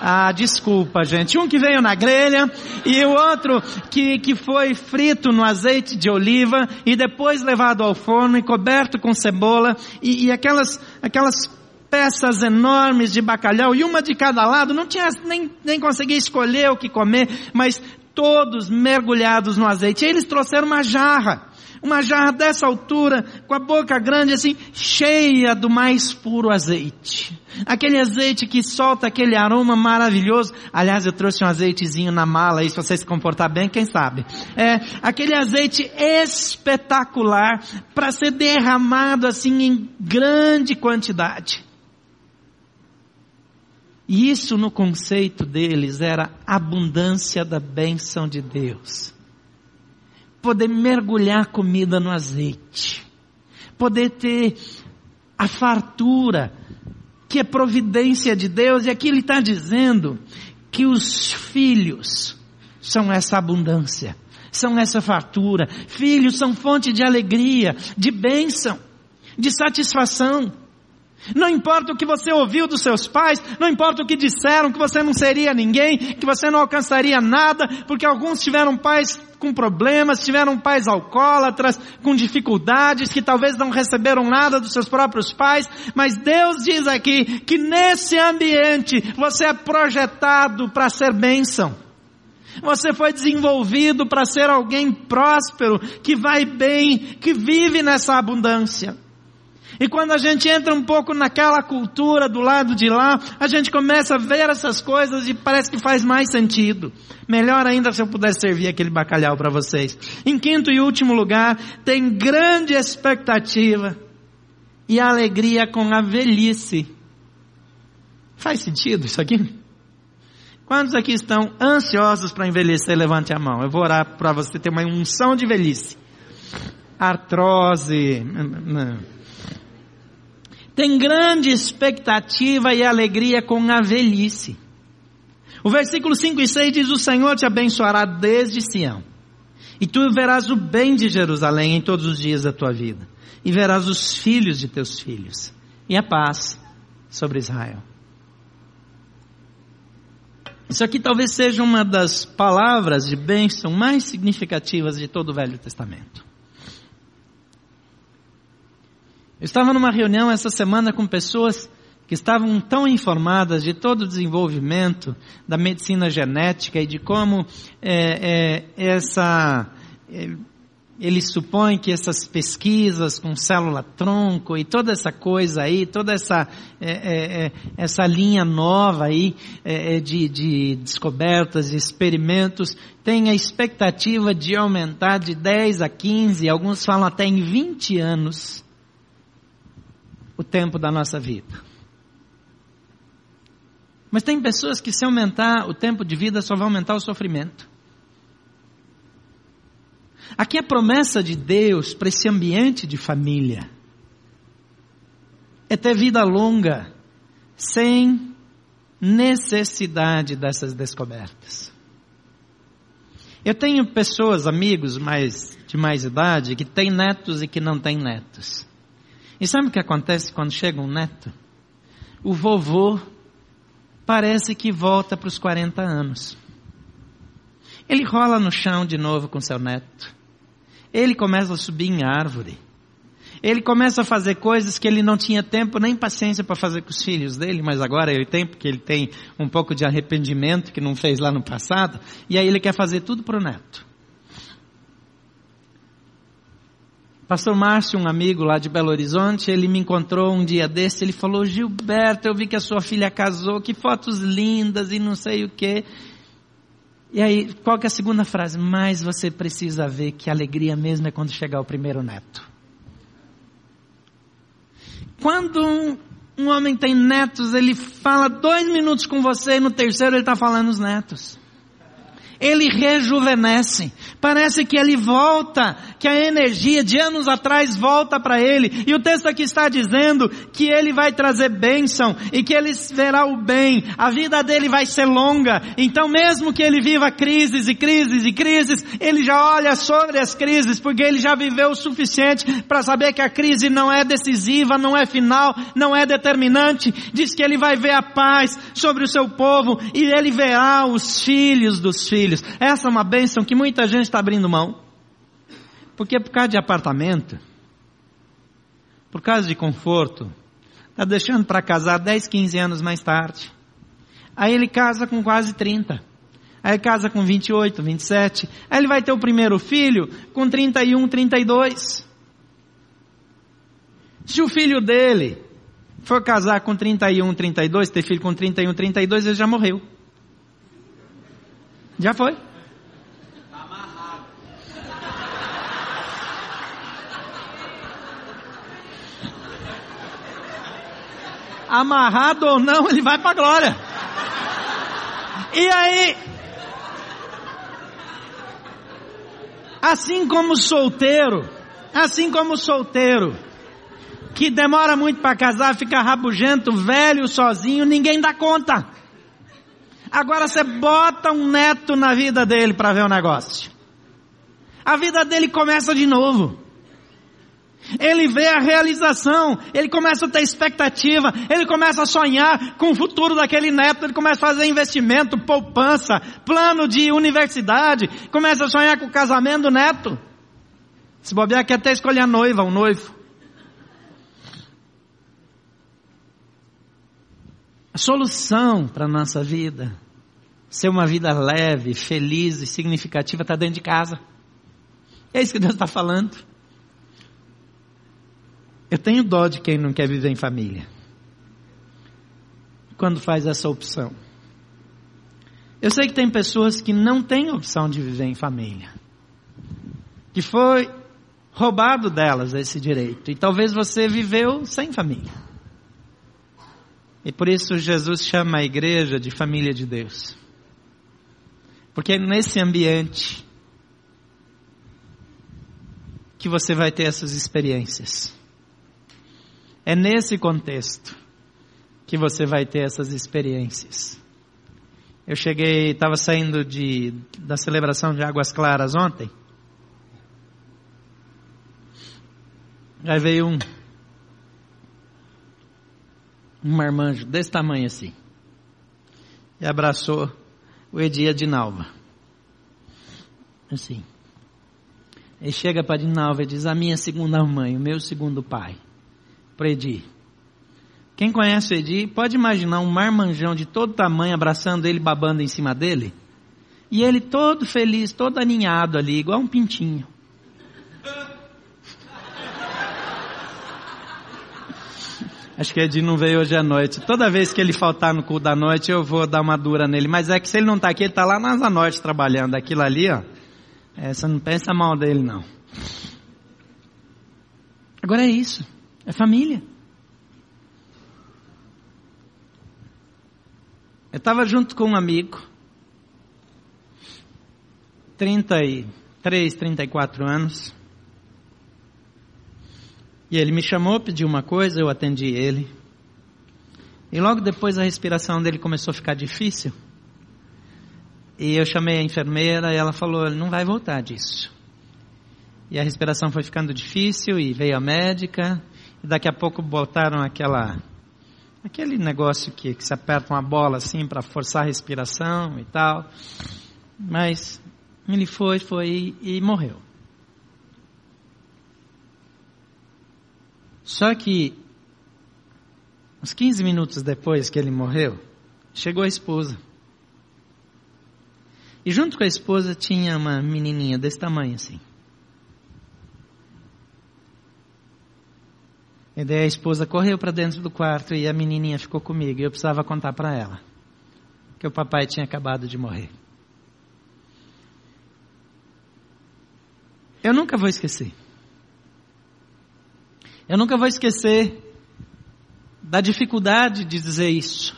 Ah, desculpa, gente. Um que veio na grelha e o outro que, que foi frito no azeite de oliva e depois levado ao forno e coberto com cebola e, e aquelas, aquelas peças enormes de bacalhau e uma de cada lado. Não tinha nem, nem conseguia escolher o que comer, mas todos mergulhados no azeite. E eles trouxeram uma jarra uma jarra dessa altura, com a boca grande assim, cheia do mais puro azeite. Aquele azeite que solta aquele aroma maravilhoso. Aliás, eu trouxe um azeitezinho na mala aí, se você se comportar bem, quem sabe. É, aquele azeite espetacular para ser derramado assim em grande quantidade. E isso no conceito deles era abundância da bênção de Deus poder mergulhar comida no azeite, poder ter a fartura, que é providência de Deus, e aqui ele está dizendo que os filhos são essa abundância, são essa fartura. Filhos são fonte de alegria, de bênção, de satisfação. Não importa o que você ouviu dos seus pais, não importa o que disseram, que você não seria ninguém, que você não alcançaria nada, porque alguns tiveram pais com problemas, tiveram pais alcoólatras, com dificuldades, que talvez não receberam nada dos seus próprios pais, mas Deus diz aqui que nesse ambiente você é projetado para ser bênção. Você foi desenvolvido para ser alguém próspero, que vai bem, que vive nessa abundância. E quando a gente entra um pouco naquela cultura do lado de lá, a gente começa a ver essas coisas e parece que faz mais sentido. Melhor ainda se eu pudesse servir aquele bacalhau para vocês. Em quinto e último lugar, tem grande expectativa e alegria com a velhice. Faz sentido isso aqui? Quantos aqui estão ansiosos para envelhecer? Levante a mão. Eu vou orar para você ter uma unção de velhice. Artrose. Não tem grande expectativa e alegria com a velhice. O versículo 5 e 6 diz: O Senhor te abençoará desde Sião, e tu verás o bem de Jerusalém em todos os dias da tua vida, e verás os filhos de teus filhos, e a paz sobre Israel. Isso aqui talvez seja uma das palavras de bênção mais significativas de todo o Velho Testamento. Eu estava numa reunião essa semana com pessoas que estavam tão informadas de todo o desenvolvimento da medicina genética e de como é, é, essa é, eles supõem que essas pesquisas com célula-tronco e toda essa coisa aí, toda essa, é, é, é essa linha nova aí é, é, de, de descobertas, de experimentos, tem a expectativa de aumentar de 10 a 15, alguns falam até em 20 anos, o tempo da nossa vida. Mas tem pessoas que se aumentar o tempo de vida só vai aumentar o sofrimento. Aqui é a promessa de Deus para esse ambiente de família é ter vida longa, sem necessidade dessas descobertas. Eu tenho pessoas, amigos mais, de mais idade, que têm netos e que não têm netos. E sabe o que acontece quando chega um neto? O vovô parece que volta para os 40 anos. Ele rola no chão de novo com seu neto. Ele começa a subir em árvore. Ele começa a fazer coisas que ele não tinha tempo nem paciência para fazer com os filhos dele, mas agora ele tem, porque ele tem um pouco de arrependimento que não fez lá no passado, e aí ele quer fazer tudo para o neto. Pastor Márcio, um amigo lá de Belo Horizonte, ele me encontrou um dia desse, ele falou, Gilberto, eu vi que a sua filha casou, que fotos lindas e não sei o quê. E aí, qual que é a segunda frase? Mas você precisa ver que a alegria mesmo é quando chegar o primeiro neto. Quando um, um homem tem netos, ele fala dois minutos com você e no terceiro ele está falando os netos ele rejuvenesce. Parece que ele volta, que a energia de anos atrás volta para ele. E o texto aqui está dizendo que ele vai trazer bênção e que ele verá o bem. A vida dele vai ser longa. Então mesmo que ele viva crises e crises e crises, ele já olha sobre as crises porque ele já viveu o suficiente para saber que a crise não é decisiva, não é final, não é determinante. Diz que ele vai ver a paz sobre o seu povo e ele verá os filhos dos filhos filhos. Essa é uma bênção que muita gente está abrindo mão. Porque por causa de apartamento, por causa de conforto, está deixando para casar 10, 15 anos mais tarde. Aí ele casa com quase 30. Aí casa com 28, 27. Aí ele vai ter o primeiro filho com 31, 32. Se o filho dele for casar com 31, 32, ter filho com 31, 32, ele já morreu. Já foi? Amarrado ou não, ele vai para a glória. E aí, assim como solteiro, assim como solteiro, que demora muito para casar, fica rabugento, velho, sozinho, ninguém dá conta. Agora você bota um neto na vida dele para ver o negócio. A vida dele começa de novo. Ele vê a realização, ele começa a ter expectativa, ele começa a sonhar com o futuro daquele neto, ele começa a fazer investimento, poupança, plano de universidade, começa a sonhar com o casamento do neto. Se bobear, quer até escolher a noiva, o noivo. A solução para a nossa vida, ser uma vida leve, feliz e significativa, está dentro de casa. É isso que Deus está falando. Eu tenho dó de quem não quer viver em família. Quando faz essa opção. Eu sei que tem pessoas que não têm opção de viver em família. Que foi roubado delas esse direito. E talvez você viveu sem família. E por isso Jesus chama a igreja de família de Deus. Porque é nesse ambiente que você vai ter essas experiências. É nesse contexto que você vai ter essas experiências. Eu cheguei, estava saindo de, da celebração de Águas Claras ontem. Aí veio um um marmanjo desse tamanho assim. E abraçou o Edir Adinalva. Assim. Ele chega para Adinalva e diz, a minha segunda mãe, o meu segundo pai. Para Edir. Quem conhece o Edir, pode imaginar um marmanjão de todo tamanho abraçando ele, babando em cima dele. E ele todo feliz, todo aninhado ali, igual um pintinho. Acho que Edi não veio hoje à noite. Toda vez que ele faltar no culto da noite, eu vou dar uma dura nele. Mas é que se ele não está aqui, ele está lá na Asa Norte trabalhando. Aquilo ali, ó. É, você não pensa mal dele, não. Agora é isso. É família. Eu estava junto com um amigo. 33, 34 anos. E ele me chamou, pediu uma coisa, eu atendi ele. E logo depois a respiração dele começou a ficar difícil. E eu chamei a enfermeira e ela falou: ele não vai voltar disso. E a respiração foi ficando difícil e veio a médica. E daqui a pouco botaram aquela aquele negócio que, que se aperta uma bola assim para forçar a respiração e tal. Mas ele foi, foi e morreu. Só que, uns 15 minutos depois que ele morreu, chegou a esposa. E junto com a esposa tinha uma menininha desse tamanho assim. E daí a esposa correu para dentro do quarto e a menininha ficou comigo. E eu precisava contar para ela que o papai tinha acabado de morrer. Eu nunca vou esquecer. Eu nunca vou esquecer da dificuldade de dizer isso.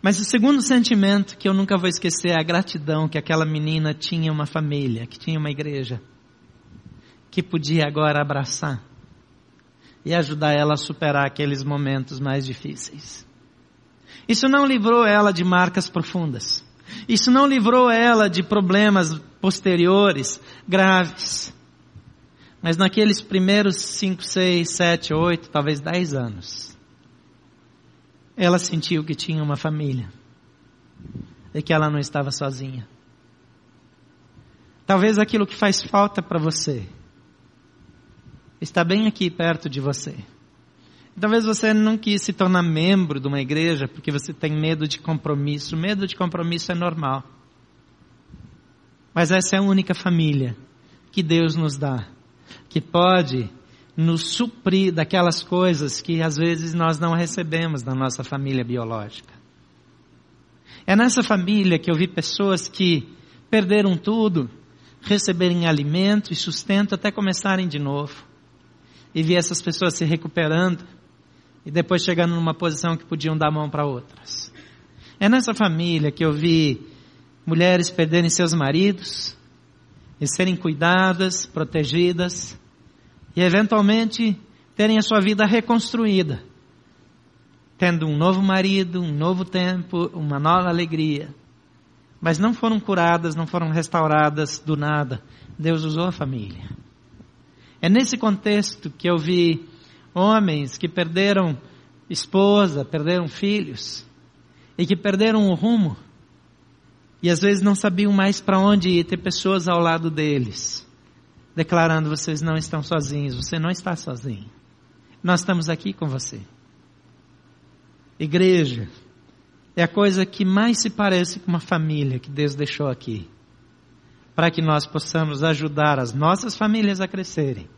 Mas o segundo sentimento que eu nunca vou esquecer é a gratidão que aquela menina tinha uma família, que tinha uma igreja, que podia agora abraçar e ajudar ela a superar aqueles momentos mais difíceis. Isso não livrou ela de marcas profundas. Isso não livrou ela de problemas posteriores graves. Mas naqueles primeiros cinco, seis, sete, oito, talvez dez anos, ela sentiu que tinha uma família e que ela não estava sozinha. Talvez aquilo que faz falta para você está bem aqui perto de você. Talvez você não quis se tornar membro de uma igreja porque você tem medo de compromisso. Medo de compromisso é normal. Mas essa é a única família que Deus nos dá que pode nos suprir daquelas coisas que às vezes nós não recebemos da nossa família biológica. É nessa família que eu vi pessoas que perderam tudo, receberem alimento e sustento até começarem de novo. E vi essas pessoas se recuperando e depois chegando numa posição que podiam dar mão para outras. É nessa família que eu vi mulheres perderem seus maridos, e serem cuidadas, protegidas e eventualmente terem a sua vida reconstruída, tendo um novo marido, um novo tempo, uma nova alegria. Mas não foram curadas, não foram restauradas do nada. Deus usou a família. É nesse contexto que eu vi homens que perderam esposa, perderam filhos e que perderam o rumo e às vezes não sabiam mais para onde ir, ter pessoas ao lado deles, declarando: vocês não estão sozinhos, você não está sozinho. Nós estamos aqui com você. Igreja é a coisa que mais se parece com uma família que Deus deixou aqui, para que nós possamos ajudar as nossas famílias a crescerem.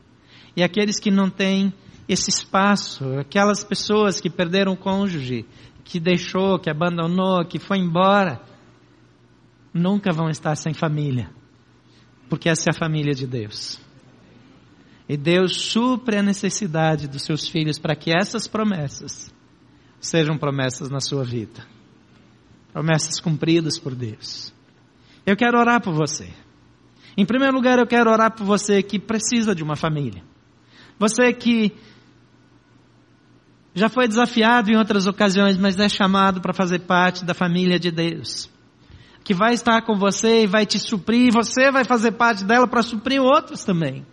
E aqueles que não têm esse espaço, aquelas pessoas que perderam o cônjuge, que deixou, que abandonou, que foi embora, nunca vão estar sem família, porque essa é a família de Deus. E Deus supre a necessidade dos seus filhos para que essas promessas sejam promessas na sua vida. Promessas cumpridas por Deus. Eu quero orar por você. Em primeiro lugar, eu quero orar por você que precisa de uma família. Você que já foi desafiado em outras ocasiões, mas é chamado para fazer parte da família de Deus que vai estar com você e vai te suprir, e você vai fazer parte dela para suprir outros também.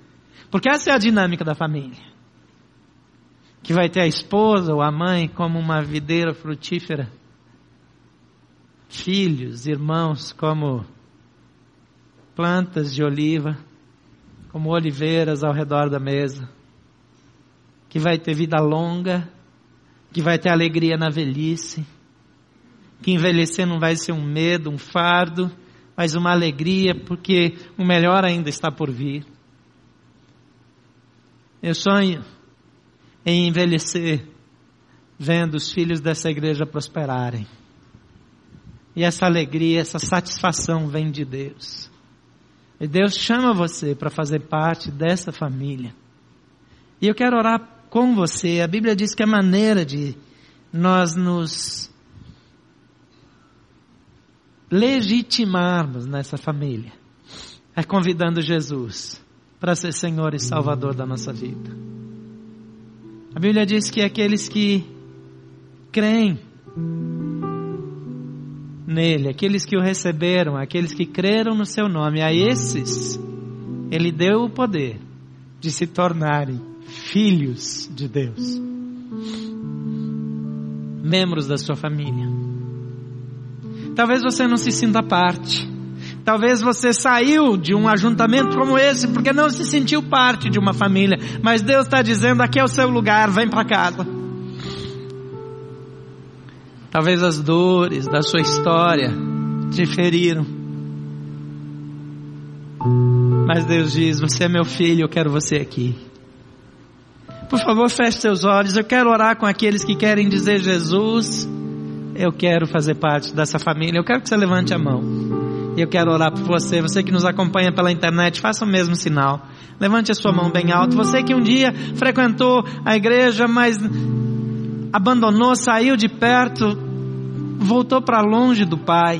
Porque essa é a dinâmica da família. Que vai ter a esposa ou a mãe como uma videira frutífera. Filhos, irmãos como plantas de oliva, como oliveiras ao redor da mesa. Que vai ter vida longa, que vai ter alegria na velhice que envelhecer não vai ser um medo, um fardo, mas uma alegria, porque o melhor ainda está por vir. Eu sonho em envelhecer vendo os filhos dessa igreja prosperarem. E essa alegria, essa satisfação vem de Deus. E Deus chama você para fazer parte dessa família. E eu quero orar com você. A Bíblia diz que a maneira de nós nos legitimarmos nessa família é convidando Jesus para ser Senhor e Salvador da nossa vida. A Bíblia diz que aqueles que creem nele, aqueles que o receberam, aqueles que creram no seu nome, a esses ele deu o poder de se tornarem filhos de Deus, membros da sua família. Talvez você não se sinta parte. Talvez você saiu de um ajuntamento como esse porque não se sentiu parte de uma família. Mas Deus está dizendo: aqui é o seu lugar, vem para casa. Talvez as dores da sua história te feriram. Mas Deus diz: Você é meu filho, eu quero você aqui. Por favor, feche seus olhos. Eu quero orar com aqueles que querem dizer Jesus. Eu quero fazer parte dessa família. Eu quero que você levante a mão. E eu quero orar por você. Você que nos acompanha pela internet, faça o mesmo sinal. Levante a sua mão bem alto. Você que um dia frequentou a igreja, mas abandonou, saiu de perto, voltou para longe do Pai.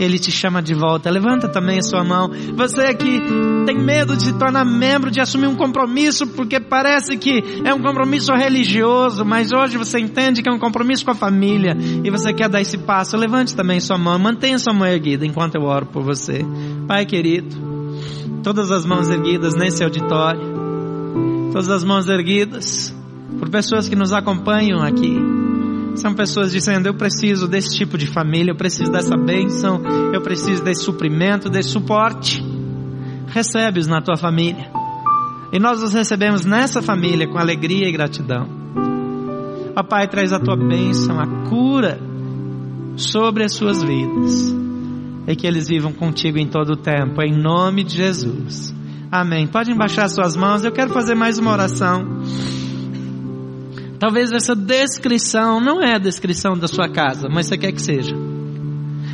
Ele te chama de volta. Levanta também a sua mão. Você que tem medo de se tornar membro, de assumir um compromisso, porque parece que é um compromisso religioso, mas hoje você entende que é um compromisso com a família e você quer dar esse passo. Levante também sua mão. Mantenha sua mão erguida enquanto eu oro por você. Pai querido, todas as mãos erguidas nesse auditório, todas as mãos erguidas por pessoas que nos acompanham aqui. São pessoas dizendo: Eu preciso desse tipo de família, eu preciso dessa bênção, eu preciso desse suprimento, desse suporte. Recebe-os na tua família. E nós os recebemos nessa família com alegria e gratidão. Ó Pai, traz a tua bênção, a cura sobre as suas vidas. E que eles vivam contigo em todo o tempo, em nome de Jesus. Amém. Podem baixar suas mãos, eu quero fazer mais uma oração. Talvez essa descrição não é a descrição da sua casa, mas você quer que seja.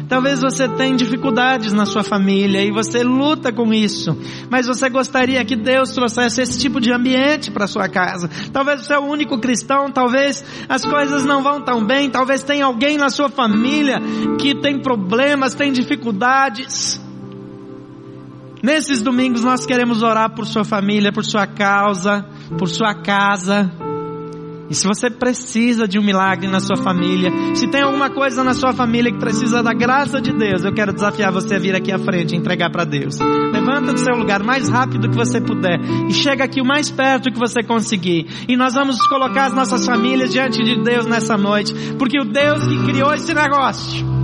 Talvez você tenha dificuldades na sua família e você luta com isso, mas você gostaria que Deus trouxesse esse tipo de ambiente para sua casa. Talvez você é o único cristão, talvez as coisas não vão tão bem, talvez tenha alguém na sua família que tem problemas, tem dificuldades. Nesses domingos nós queremos orar por sua família, por sua causa, por sua casa. E se você precisa de um milagre na sua família, se tem alguma coisa na sua família que precisa da graça de Deus, eu quero desafiar você a vir aqui à frente e entregar para Deus. Levanta do seu lugar mais rápido que você puder e chega aqui o mais perto que você conseguir. E nós vamos colocar as nossas famílias diante de Deus nessa noite, porque o Deus que criou esse negócio,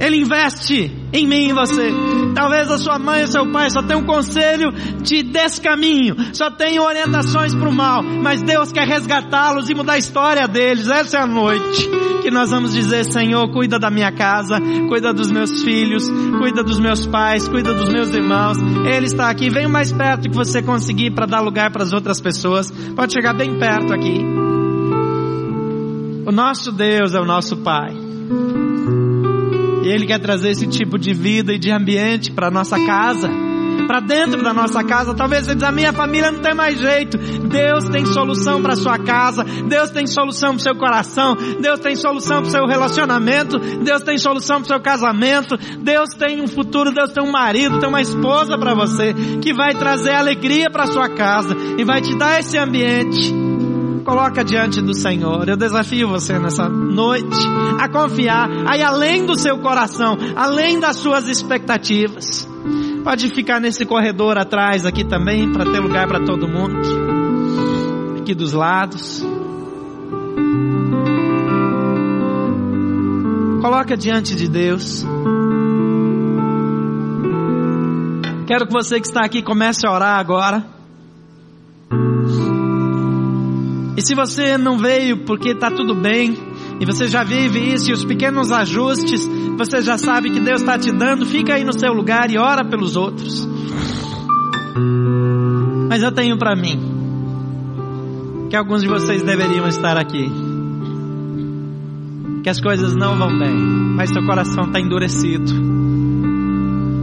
ele investe em mim e você. Talvez a sua mãe e seu pai só tenham um conselho de descaminho, só tenham orientações para o mal, mas Deus quer resgatá-los e mudar a história deles. Essa é a noite que nós vamos dizer, Senhor, cuida da minha casa, cuida dos meus filhos, cuida dos meus pais, cuida dos meus irmãos. Ele está aqui, vem mais perto que você conseguir para dar lugar para as outras pessoas. Pode chegar bem perto aqui. O nosso Deus é o nosso Pai. E Ele quer trazer esse tipo de vida e de ambiente para nossa casa, para dentro da nossa casa. Talvez você diz, a minha família não tem mais jeito. Deus tem solução para sua casa. Deus tem solução para seu coração. Deus tem solução para seu relacionamento. Deus tem solução para seu casamento. Deus tem um futuro. Deus tem um marido, tem uma esposa para você que vai trazer alegria para sua casa e vai te dar esse ambiente coloca diante do Senhor. Eu desafio você nessa noite a confiar aí além do seu coração, além das suas expectativas. Pode ficar nesse corredor atrás aqui também para ter lugar para todo mundo. Aqui dos lados. Coloca diante de Deus. Quero que você que está aqui comece a orar agora. E se você não veio porque está tudo bem, e você já vive isso, e os pequenos ajustes, você já sabe que Deus está te dando, fica aí no seu lugar e ora pelos outros. Mas eu tenho para mim que alguns de vocês deveriam estar aqui. Que as coisas não vão bem, mas seu coração está endurecido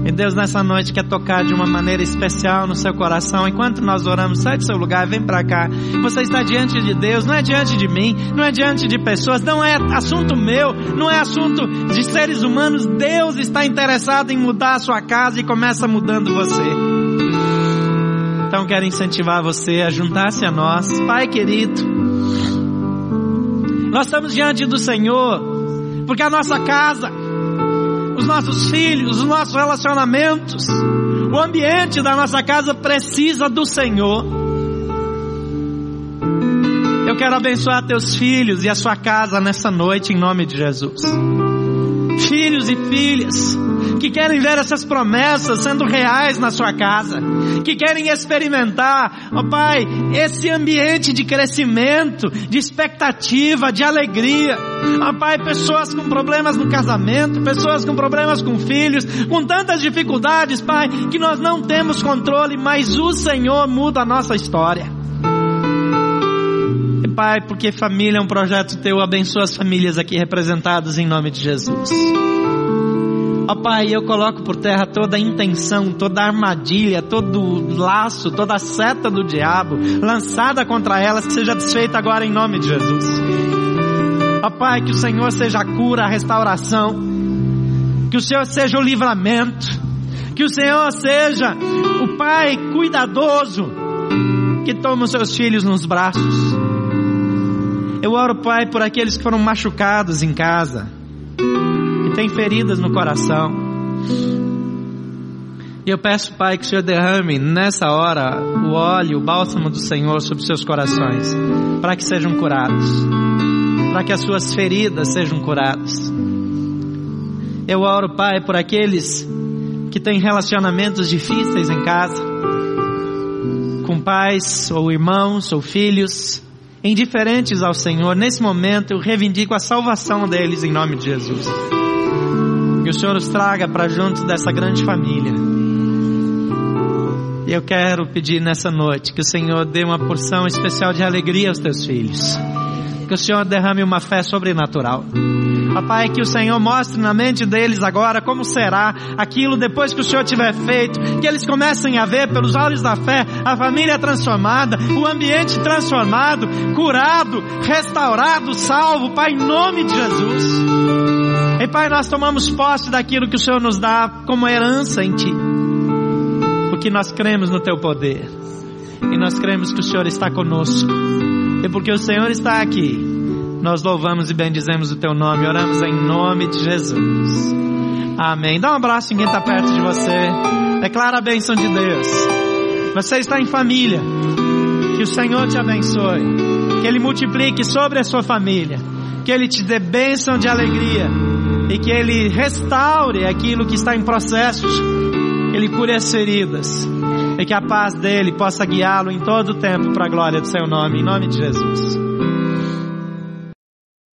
e Deus nessa noite quer tocar de uma maneira especial no seu coração. Enquanto nós oramos, sai do seu lugar, vem para cá. Você está diante de Deus, não é diante de mim, não é diante de pessoas, não é assunto meu, não é assunto de seres humanos. Deus está interessado em mudar a sua casa e começa mudando você. Então quero incentivar você a juntar-se a nós. Pai querido, nós estamos diante do Senhor, porque a nossa casa, os nossos filhos, os nossos relacionamentos, o ambiente da nossa casa precisa do Senhor. Eu quero abençoar teus filhos e a sua casa nessa noite em nome de Jesus. Filhos e filhas, que querem ver essas promessas sendo reais na sua casa, que querem experimentar, ó oh Pai, esse ambiente de crescimento, de expectativa, de alegria. Ó oh Pai, pessoas com problemas no casamento, pessoas com problemas com filhos, com tantas dificuldades, Pai, que nós não temos controle, mas o Senhor muda a nossa história. Pai, porque família é um projeto teu, abençoa as famílias aqui representadas em nome de Jesus. Ó Pai, eu coloco por terra toda a intenção, toda a armadilha, todo o laço, toda a seta do diabo lançada contra elas, que seja desfeita agora em nome de Jesus. Ó Pai, que o Senhor seja a cura, a restauração, que o Senhor seja o livramento, que o Senhor seja o Pai cuidadoso, que toma os seus filhos nos braços. Eu oro, Pai, por aqueles que foram machucados em casa, têm feridas no coração. E eu peço, Pai, que o Senhor derrame nessa hora o óleo, o bálsamo do Senhor sobre seus corações, para que sejam curados, para que as suas feridas sejam curadas. Eu oro, Pai, por aqueles que têm relacionamentos difíceis em casa, com pais, ou irmãos, ou filhos, indiferentes ao Senhor. Nesse momento eu reivindico a salvação deles em nome de Jesus. Que o Senhor os traga para junto dessa grande família. E eu quero pedir nessa noite que o Senhor dê uma porção especial de alegria aos teus filhos. Que o Senhor derrame uma fé sobrenatural. Papai, que o Senhor mostre na mente deles agora como será aquilo depois que o Senhor tiver feito, que eles comecem a ver pelos olhos da fé a família transformada, o ambiente transformado, curado, restaurado, salvo, Pai, em nome de Jesus. E Pai, nós tomamos posse daquilo que o Senhor nos dá como herança em Ti, porque nós cremos no Teu poder e nós cremos que o Senhor está conosco, e porque o Senhor está aqui nós louvamos e bendizemos o teu nome, oramos em nome de Jesus. Amém. Dá um abraço em quem está perto de você. Declara a bênção de Deus. Você está em família. Que o Senhor te abençoe. Que Ele multiplique sobre a sua família. Que Ele te dê bênção de alegria. E que Ele restaure aquilo que está em processos. Que Ele cure as feridas. E que a paz dele possa guiá-lo em todo o tempo para a glória do seu nome. Em nome de Jesus.